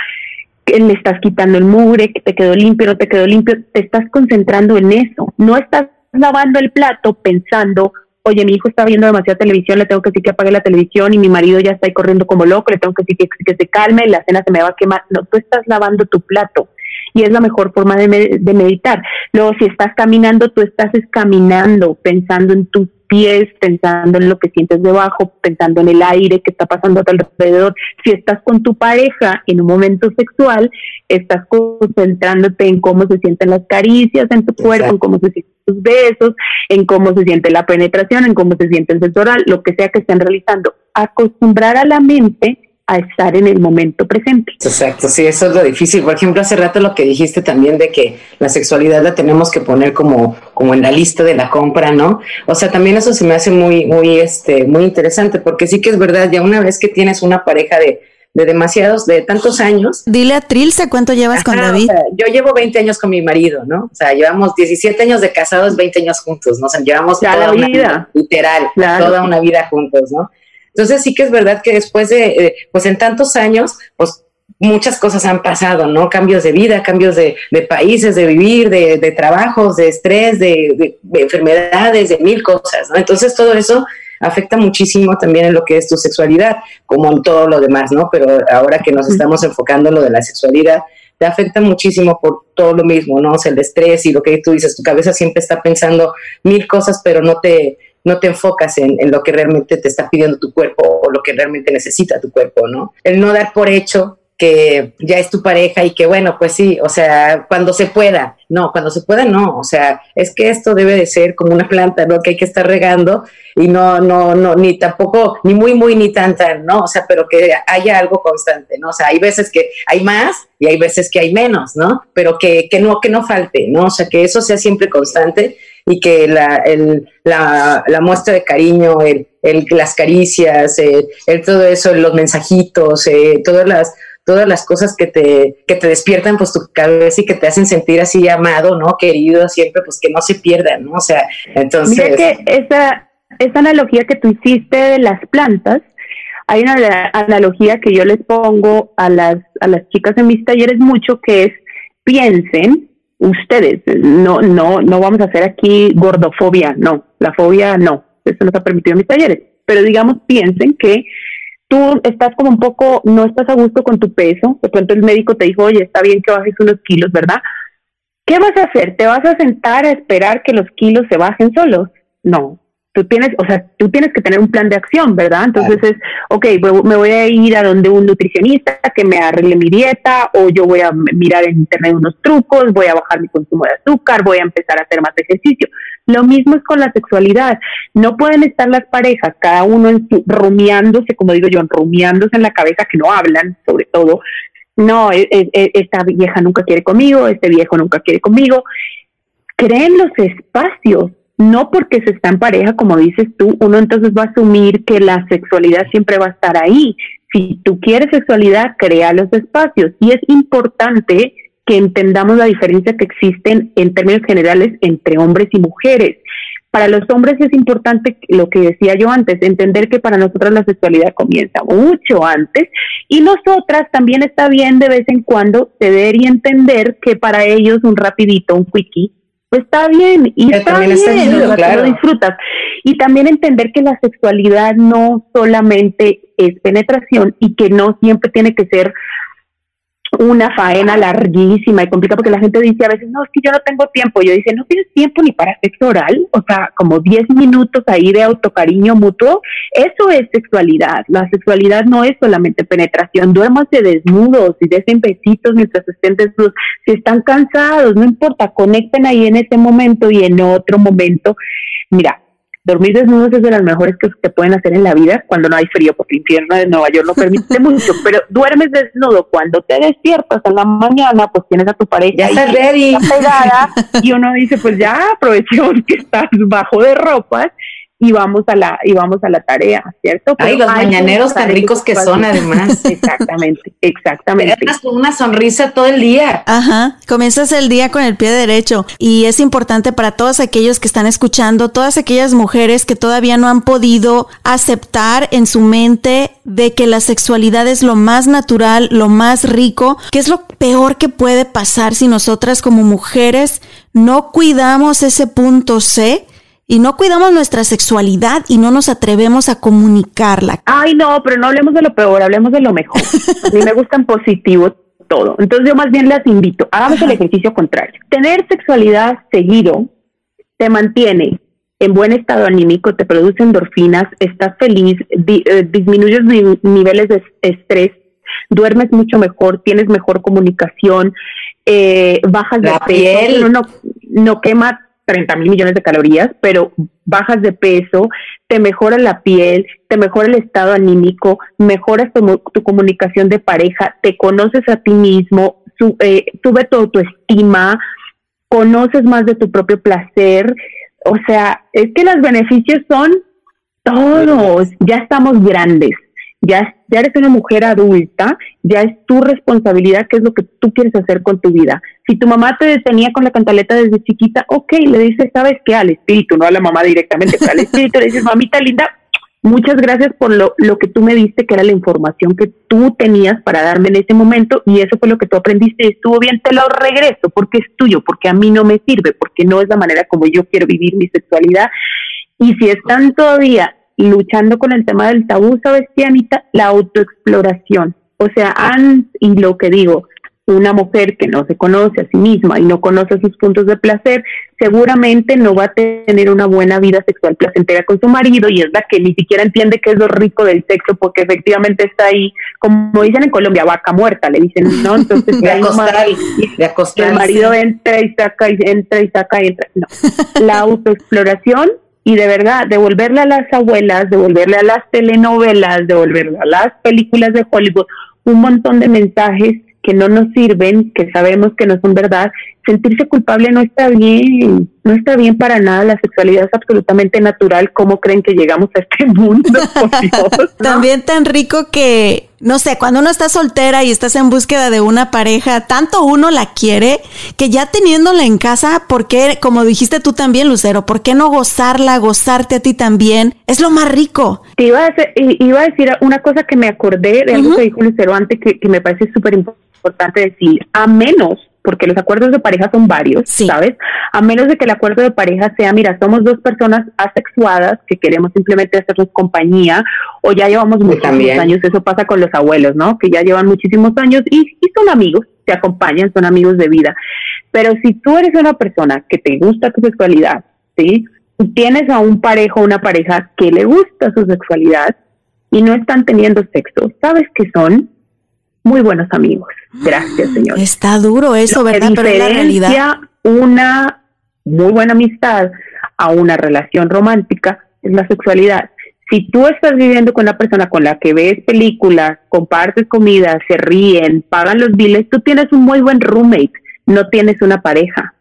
que le estás quitando el mugre, que te quedó limpio, no te quedó limpio, te estás concentrando en eso, no estás lavando el plato pensando, oye, mi hijo está viendo demasiada televisión, le tengo que decir que apague la televisión y mi marido ya está ahí corriendo como loco, le tengo que decir que, que se calme, la cena se me va a quemar. No, tú estás lavando tu plato y es la mejor forma de, meditar. Luego, si estás caminando, tú estás caminando, pensando en tus pies, pensando en lo que sientes debajo, pensando en el aire que está pasando a tu alrededor. Si estás con tu pareja en un momento sexual, estás concentrándote en cómo se sienten las caricias en tu cuerpo, en cómo se sienten tus besos, en cómo se siente la penetración, en cómo se siente el sexo oral, lo que sea que estén realizando. Acostumbrar a la mente a estar en el momento presente. Exacto, sí, eso es lo difícil. Por ejemplo, hace rato lo que dijiste también de que la sexualidad la tenemos que poner como, como en la lista de la compra, ¿no? O sea, también eso se me hace muy, muy, este, muy interesante, porque sí que es verdad, ya una vez que tienes una pareja de, de demasiados, de tantos años. Dile a Trilce cuánto llevas con David. yo llevo 20 años con mi marido, ¿no? O sea, llevamos 17 años de casados, 20 años juntos, ¿no? O sea, llevamos toda la vida. literal, toda una vida juntos, ¿no? Entonces sí que es verdad que después de, eh, pues en tantos años, pues muchas cosas han pasado, ¿no? Cambios de vida, cambios de, países, de vivir, de, trabajos, de estrés, de, enfermedades, de mil cosas, ¿no? Entonces todo eso afecta muchísimo también en lo que es tu sexualidad, como en todo lo demás, ¿no? Pero ahora que nos estamos enfocando en lo de la sexualidad, te afecta muchísimo por todo lo mismo, ¿no? O sea, el estrés y lo que tú dices, tu cabeza siempre está pensando mil cosas, pero no te, no te enfocas en, lo que realmente te está pidiendo tu cuerpo o lo que realmente necesita tu cuerpo, ¿no? El no dar por hecho que ya es tu pareja y que bueno, pues sí, o sea, cuando se pueda, no, cuando se pueda no, o sea, es que esto debe de ser como una planta, ¿no? Que hay que estar regando y no, no, no, ni tampoco, ni muy, muy, ni tan, tan, ¿no? O sea, pero que haya algo constante, ¿no? O sea, hay veces que hay más y hay veces que hay menos, ¿no? Pero que, que no, que no falte, ¿no? O sea, que eso sea siempre constante y que la, el, la, muestra de cariño, el, el las caricias, el, el, todo eso, los mensajitos, eh, todas las todas las cosas que te, que te despiertan pues tu cabeza y que te hacen sentir así amado, ¿no? Querido siempre, pues que no se pierdan, ¿no? O sea, entonces... Mira que esa, esa analogía que tú hiciste de las plantas, hay una analogía que yo les pongo a las, a las chicas en mis talleres mucho, que es piensen ustedes, no, no, no vamos a hacer aquí gordofobia, no, la fobia no, eso no se ha permitido en mis talleres, pero digamos piensen que tú estás como un poco, no estás a gusto con tu peso, de pronto el médico te dijo, oye, está bien que bajes unos kilos, ¿verdad? ¿Qué vas a hacer? ¿Te vas a sentar a esperar que los kilos se bajen solos? No, tú tienes, o sea, tú tienes que tener un plan de acción, ¿verdad? Entonces es, ok, me voy a ir a donde un nutricionista que me arregle mi dieta, o yo voy a mirar en internet unos trucos, voy a bajar mi consumo de azúcar, voy a empezar a hacer más ejercicio. Lo mismo es con la sexualidad. No pueden estar las parejas, cada uno en su, rumiándose, como digo yo, rumiándose en la cabeza, que no hablan, sobre todo. No, e, e, e, esta vieja nunca quiere conmigo, este viejo nunca quiere conmigo. Creen los espacios no porque se está en pareja, como dices tú, uno entonces va a asumir que la sexualidad siempre va a estar ahí. Si tú quieres sexualidad, crea los espacios. Y es importante que entendamos la diferencia que existen en términos generales entre hombres y mujeres. Para los hombres es importante lo que decía yo antes, entender que para nosotros la sexualidad comienza mucho antes y nosotras también está bien de vez en cuando ceder y entender que para ellos un rapidito, un quickie, está bien y está bien, lo disfrutas. Y también entender que la sexualidad no solamente es penetración y que no siempre tiene que ser una faena larguísima y complicada, porque la gente dice a veces, no, es que yo no tengo tiempo. Yo dice, no tienes tiempo ni para sexo oral, o sea, como 10 minutos ahí de autocariño mutuo. Eso es sexualidad. La sexualidad no es solamente penetración. Duérmase desnudos y desen besitos mientras estén desnudos. Si están cansados, no importa, conecten ahí en ese momento y en otro momento. Mira, dormir desnudos es de las mejores que se pueden hacer en la vida cuando no hay frío, porque el infierno de Nueva York no permite mucho, pero duermes desnudo cuando te despiertas en la mañana, pues tienes a tu pareja ya está ready. pegada y uno dice, pues ya aprovecho que estás bajo de ropas y vamos a la y vamos a la tarea, ¿cierto? Ay, los mañaneros tan ricos que son además. Exactamente, exactamente. con una sonrisa todo el día. Ajá, comienzas el día con el pie derecho y es importante para todos aquellos que están escuchando, todas aquellas mujeres que todavía no han podido aceptar en su mente de que la sexualidad es lo más natural, lo más rico, que es lo peor que puede pasar si nosotras como mujeres no cuidamos ese punto C y no cuidamos nuestra sexualidad y no nos atrevemos a comunicarla. Ay, no, pero no hablemos de lo peor, hablemos de lo mejor. A mí me gusta en positivo todo. Entonces yo más bien las invito, hagamos el ejercicio contrario. Tener sexualidad seguido te mantiene en buen estado anímico, te produce endorfinas, estás feliz, eh, disminuyes niveles de estrés, duermes mucho mejor, tienes mejor comunicación, eh, bajas de piel, no, no quema 30 mil millones de calorías, pero bajas de peso, te mejora la piel, te mejora el estado anímico, mejoras tu, comunicación de pareja, te conoces a ti mismo, eh, sube tu autoestima, conoces más de tu propio placer. O sea, es que los beneficios son todos, ya estamos grandes ya, ya eres una mujer adulta, ya es tu responsabilidad qué es lo que tú quieres hacer con tu vida. Si tu mamá te detenía con la cantaleta desde chiquita, ok, le dices, ¿sabes qué? Al espíritu, no a la mamá directamente, pero al espíritu le dices, mamita linda, muchas gracias por lo, lo que tú me diste, que era la información que tú tenías para darme en ese momento y eso fue lo que tú aprendiste y estuvo bien, te lo regreso porque es tuyo, porque a mí no me sirve, porque no es la manera como yo quiero vivir mi sexualidad. Y si están todavía luchando con el tema del tabú, ¿sabes qué, Anita? La autoexploración. O sea, y lo que digo, una mujer que no se conoce a sí misma y no conoce sus puntos de placer, seguramente no va a tener una buena vida sexual placentera con su marido y es la que ni siquiera entiende qué es lo rico del sexo porque efectivamente está ahí, como dicen en Colombia, vaca muerta, le dicen, ¿no? Entonces, de acostar, y, el marido entra y saca y entra y saca y entra. No. La autoexploración y de verdad devolverle a las abuelas, devolverle a las telenovelas, devolverle a las películas de Hollywood un montón de mensajes que no nos sirven, que sabemos que no son verdad, sentirse culpable no está bien, no está bien para nada, la sexualidad es absolutamente natural, ¿cómo creen que llegamos a este mundo? También tan rico que, no sé, cuando uno está soltera y estás en búsqueda de una pareja, tanto uno la quiere que ya teniéndola en casa, ¿por qué, como dijiste tú también, Lucero, por qué no gozarla, gozarte a ti también? Es lo más rico. iba, a iba a decir una cosa que me acordé de algo que dijo Lucero antes que, que me parece súper importante decir, a menos porque los acuerdos de pareja son varios, ¿sabes? A menos de que el acuerdo de pareja sea, mira, somos dos personas asexuadas que queremos simplemente hacernos compañía, o ya llevamos muchísimos años, eso pasa con los abuelos, ¿no? Que ya llevan muchísimos años y, y son amigos, te acompañan, son amigos de vida. Pero si tú eres una persona que te gusta tu sexualidad, ¿sí? Y tienes a un parejo o una pareja que le gusta su sexualidad y no están teniendo sexo, ¿sabes qué son? Muy buenos amigos. Gracias, señor. Está duro eso, ¿verdad? Pero la realidad. Una muy buena amistad a una relación romántica es la sexualidad. Si tú estás viviendo con una persona con la que ves películas, compartes comida, se ríen, pagan los biles, tú tienes un muy buen roommate, no tienes una pareja.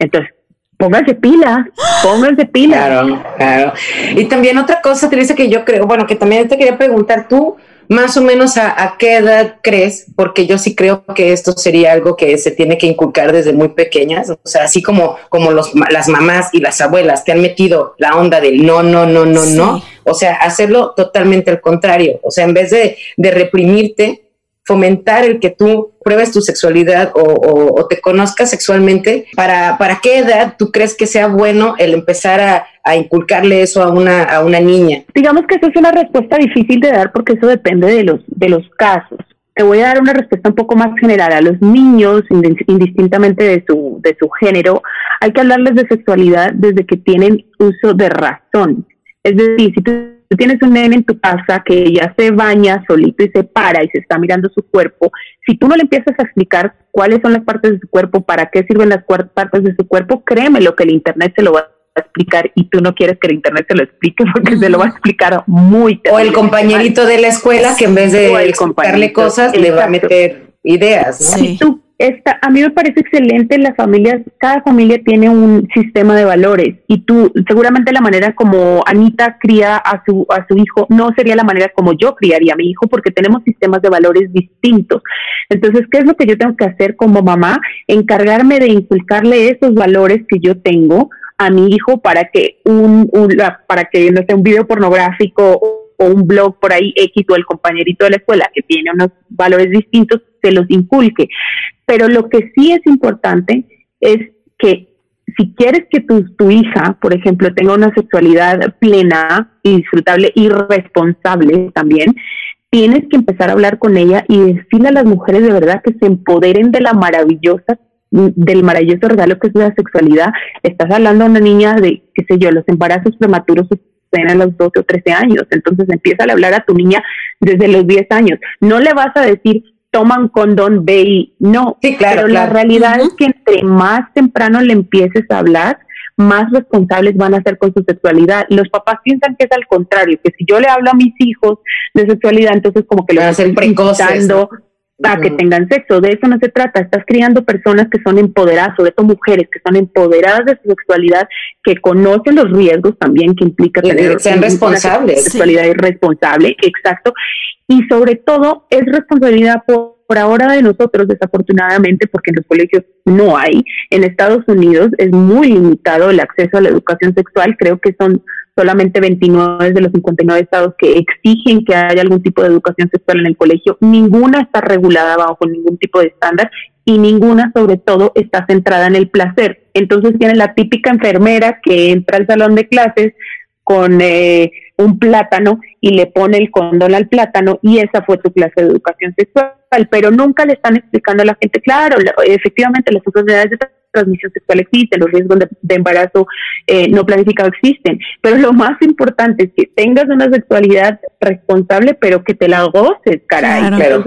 Entonces, pónganse pila, pónganse pila. Claro, claro. Y también otra cosa, Teresa, que yo creo, bueno, que también te quería preguntar, tú, más o menos a, qué edad crees, porque yo sí creo que esto sería algo que se tiene que inculcar desde muy pequeñas, o sea, así como, como los, las mamás y las abuelas te han metido la onda del no, no, no, no, no, o sea, hacerlo totalmente al contrario, o sea, en vez de, de reprimirte, fomentar el que tú pruebes tu sexualidad o, te conozcas sexualmente, ¿para, ¿para qué edad tú crees que sea bueno el empezar a, inculcarle eso a una, a una niña? Digamos que eso es una respuesta difícil de dar porque eso depende de los, de los casos. Te voy a dar una respuesta un poco más general. A los niños, indistintamente de su, de su género, hay que hablarles de sexualidad desde que tienen uso de razón. Es decir, si tú tienes un nene en tu casa que ya se baña solito y se para y se está mirando su cuerpo, si tú no le empiezas a explicar cuáles son las partes de su cuerpo, para qué sirven las partes de su cuerpo, créeme lo que el Internet se lo va a explicar y tú no quieres que el Internet se lo explique porque se lo va a explicar muy O el compañerito de la escuela que en vez de explicarle cosas le va a meter ideas. ¿no? esta, a mí me parece excelente las familias, cada familia tiene un sistema de valores y tú, seguramente la manera como Anita cría a su, a su hijo no sería la manera como yo criaría a mi hijo porque tenemos sistemas de valores distintos. Entonces, ¿qué es lo que yo tengo que hacer como mamá? Encargarme de inculcarle esos valores que yo tengo a mi hijo para que un, para que no sea un video pornográfico o un blog por ahí X o el compañerito de la escuela que tiene unos valores distintos se los inculque. Pero lo que sí es importante es que si quieres que tu, tu hija, por ejemplo, tenga una sexualidad plena y disfrutable y responsable también, tienes que empezar a hablar con ella y decirle a las mujeres de verdad que se empoderen de la maravillosa del maravilloso regalo que es la sexualidad. Estás hablando a una niña de, qué sé yo, los embarazos prematuros suceden a los 12 o 13 años. Entonces empieza a hablar a tu niña desde los 10 años. No le vas a decir, toman condón, ve y no. Sí, claro. Pero la realidad es que entre más temprano le empieces a hablar, más responsables van a ser con su sexualidad. Los papás piensan que es al contrario, que si yo le hablo a mis hijos de sexualidad, entonces como que lo hacen precoces a que tengan sexo. De eso no se trata. Estás criando personas que son empoderadas, sobre todo mujeres que son empoderadas de su sexualidad, que conocen los riesgos también que implica tener sean responsables, sexualidad irresponsable, exacto, y sobre todo es responsabilidad por, por ahora de nosotros, desafortunadamente, porque en los colegios no hay. En Estados Unidos es muy limitado el acceso a la educación sexual. Creo que son solamente 29 de los 59 estados que exigen que haya algún tipo de educación sexual en el colegio. Ninguna está regulada bajo ningún tipo de estándar y ninguna, sobre todo, está centrada en el placer. Entonces tiene la típica enfermera que entra al salón de clases con eh, un plátano y le pone el condón al plátano y esa fue tu clase de educación sexual, pero nunca le están explicando a la gente, claro, efectivamente las enfermedades de transmisión sexual existen, los riesgos de, embarazo eh, no planificado existen, pero lo más importante es que tengas una sexualidad responsable, pero que te la goces, caray. Claro,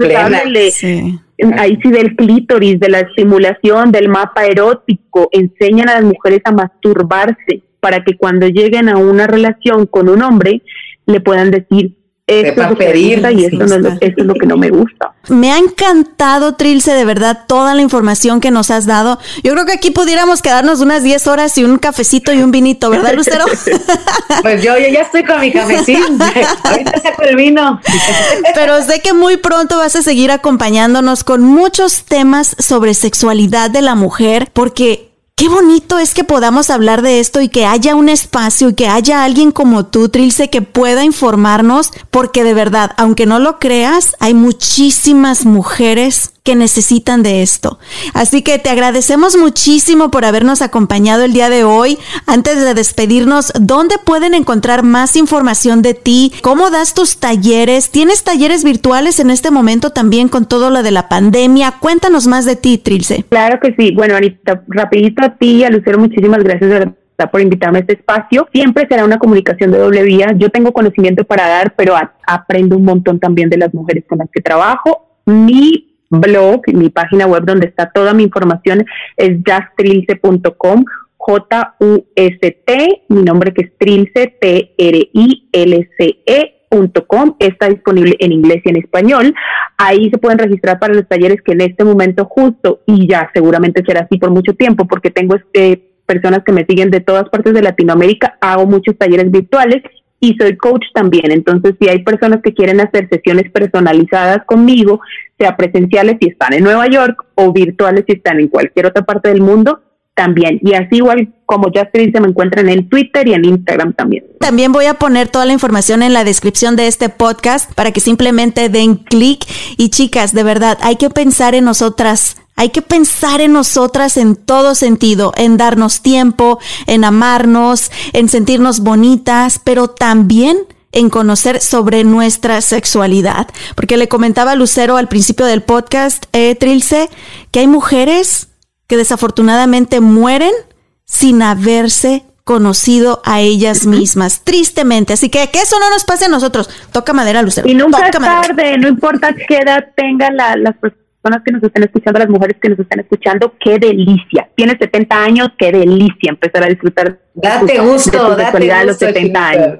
Ahí sí del clítoris, de la estimulación, del mapa erótico, enseñan a las mujeres a masturbarse para que cuando lleguen a una relación con un hombre le puedan decir, esto es lo pedir, y esto, no es lo, esto es lo que no me gusta. Me ha encantado, Trilce, de verdad, toda la información que nos has dado. Yo creo que aquí pudiéramos quedarnos unas 10 horas y un cafecito y un vinito, ¿verdad, Lucero? pues yo, yo ya estoy con mi cafecito. Ahorita saco el vino. Pero sé que muy pronto vas a seguir acompañándonos con muchos temas sobre sexualidad de la mujer, porque Qué bonito es que podamos hablar de esto y que haya un espacio y que haya alguien como tú, Trilce, que pueda informarnos, porque de verdad, aunque no lo creas, hay muchísimas mujeres que necesitan de esto. Así que te agradecemos muchísimo por habernos acompañado el día de hoy. Antes de despedirnos, ¿dónde pueden encontrar más información de ti? ¿Cómo das tus talleres? ¿Tienes talleres virtuales en este momento también con todo lo de la pandemia? Cuéntanos más de ti, Trilce. Claro que sí. Bueno, Anita, rapidito a ti a Lucero, muchísimas gracias por invitarme a este espacio. Siempre será una comunicación de doble vía. Yo tengo conocimiento para dar, pero aprendo un montón también de las mujeres con las que trabajo. Mi blog, mi página web donde está toda mi información es justrilce.com, J-U-S-T, mi nombre que es Trilce, T-R-I-L-C-E.com, está disponible en inglés y en español. Ahí se pueden registrar para los talleres que en este momento justo, y ya seguramente será así por mucho tiempo, porque tengo este, personas que me siguen de todas partes de Latinoamérica, hago muchos talleres virtuales y soy coach también. Entonces, si hay personas que quieren hacer sesiones personalizadas conmigo, sea presenciales si están en Nueva York o virtuales si están en cualquier otra parte del mundo, también. Y así igual como ya se me encuentran en Twitter y en Instagram también. También voy a poner toda la información en la descripción de este podcast para que simplemente den clic. Y chicas, de verdad, hay que pensar en nosotras hay que pensar en nosotras en todo sentido, en darnos tiempo, en amarnos, en sentirnos bonitas, pero también en conocer sobre nuestra sexualidad. Porque le comentaba a Lucero al principio del podcast, eh, Trilce, que hay mujeres que desafortunadamente mueren sin haberse conocido a ellas mismas, tristemente. Así que que eso no nos pase a nosotros. Toca madera, Lucero. Y nunca es tarde, no importa qué edad tengan las personas personas que nos están escuchando, las mujeres que nos están escuchando, qué delicia. Tienes 70 años, qué delicia empezar a disfrutar date gusto, de tu a los 70 años.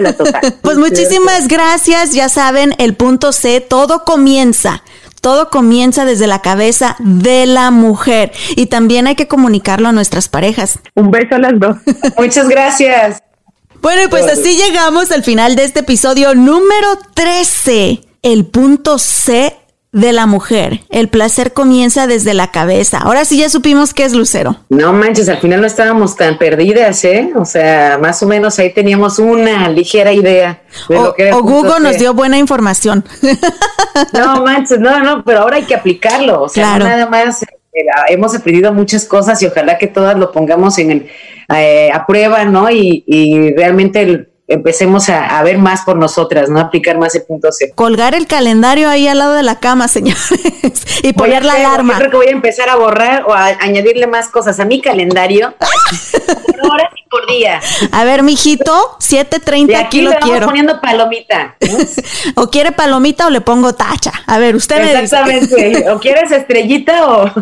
la total. Pues muchísimas gracias. Ya saben, el punto C, todo comienza. Todo comienza desde la cabeza de la mujer y también hay que comunicarlo a nuestras parejas. Un beso a las dos. Muchas gracias. Bueno, pues así llegamos al final de este episodio número 13. El punto C de la mujer. El placer comienza desde la cabeza. Ahora sí ya supimos qué es Lucero. No manches, al final no estábamos tan perdidas, ¿eh? O sea, más o menos ahí teníamos una ligera idea. De o, lo Google nos dio buena información. No manches, no, no, pero ahora hay que aplicarlo. O sea, nada más eh, hemos aprendido muchas cosas y ojalá que todas lo pongamos en el, eh, a prueba, ¿no? Y, y realmente el, empecemos a, ver más por nosotras, ¿no? Aplicar más el punto C. Colgar el calendario ahí al lado de la cama, señores, y poner la alarma. Yo creo que voy a empezar a borrar o a añadirle más cosas a mi calendario. por horas y por día. A ver, mijito, 7.30 aquí, lo quiero. poniendo palomita. o quiere palomita o le pongo tacha. A ver, usted Exactamente. o quieres estrellita o...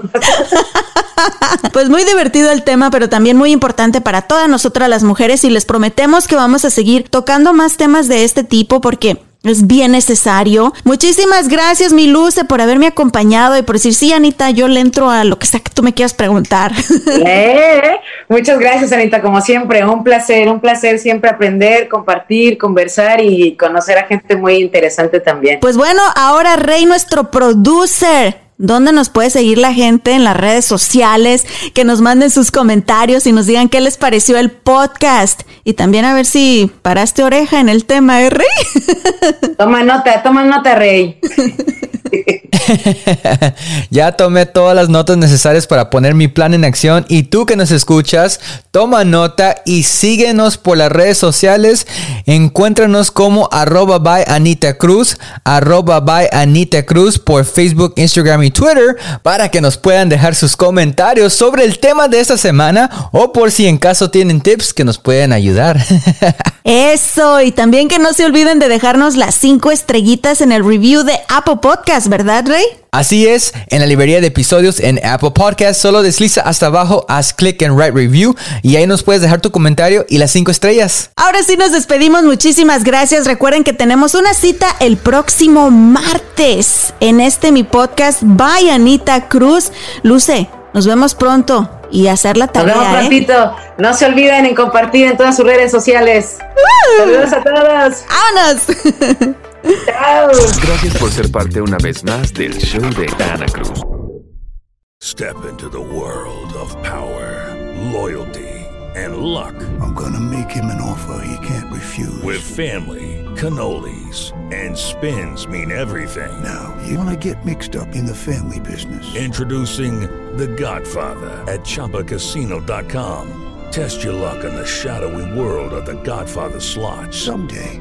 pues muy divertido el tema, pero también muy importante para todas nosotras las mujeres y les prometemos que vamos a seguir tocando más temas de este tipo porque es bien necesario. Muchísimas gracias, mi Luce, por haberme acompañado y por decir, sí, Anita, yo le entro a lo que sea que tú me quieras preguntar. Eh, muchas gracias, Anita, como siempre, un placer, un placer siempre aprender, compartir, conversar y conocer a gente muy interesante también. Pues bueno, ahora Rey, nuestro producer. ¿Dónde nos puede seguir la gente en las redes sociales? Que nos manden sus comentarios y nos digan qué les pareció el podcast. Y también a ver si paraste oreja en el tema, ¿eh, Rey? Toma nota, toma nota, Rey. ya tomé todas las notas necesarias para poner mi plan en acción y tú que nos escuchas, toma nota y síguenos por las redes sociales. Encuéntranos como arroba by Anita Cruz, arroba by Anita Cruz por Facebook, Instagram y Twitter para que nos puedan dejar sus comentarios sobre el tema de esta semana o por si en caso tienen tips que nos pueden ayudar. Eso, y también que no se olviden de dejarnos las cinco estrellitas en el review de Apple Podcast, ¿verdad, Rey? Así es, en la librería de episodios en Apple Podcast, solo desliza hasta abajo, haz click en Write Review y ahí nos puedes dejar tu comentario y las cinco estrellas. Ahora sí nos despedimos, muchísimas gracias. Recuerden que tenemos una cita el próximo martes en este mi podcast. Bye, Anita Cruz. Luce, nos vemos pronto y hacer la tarea. Nos vemos ¿eh? No se olviden en compartir en todas sus redes sociales. Saludos a todos. ¡Vámonos! Chao. Gracias por ser parte una vez más del show de Ana Cruz. Step into the world of power, loyalty, and luck. I'm gonna make him an offer he can't refuse. With family, cannolis, and spins mean everything. Now, you wanna get mixed up in the family business. Introducing The Godfather at ChumbaCasino.com. Test your luck in the shadowy world of The Godfather slot. Someday,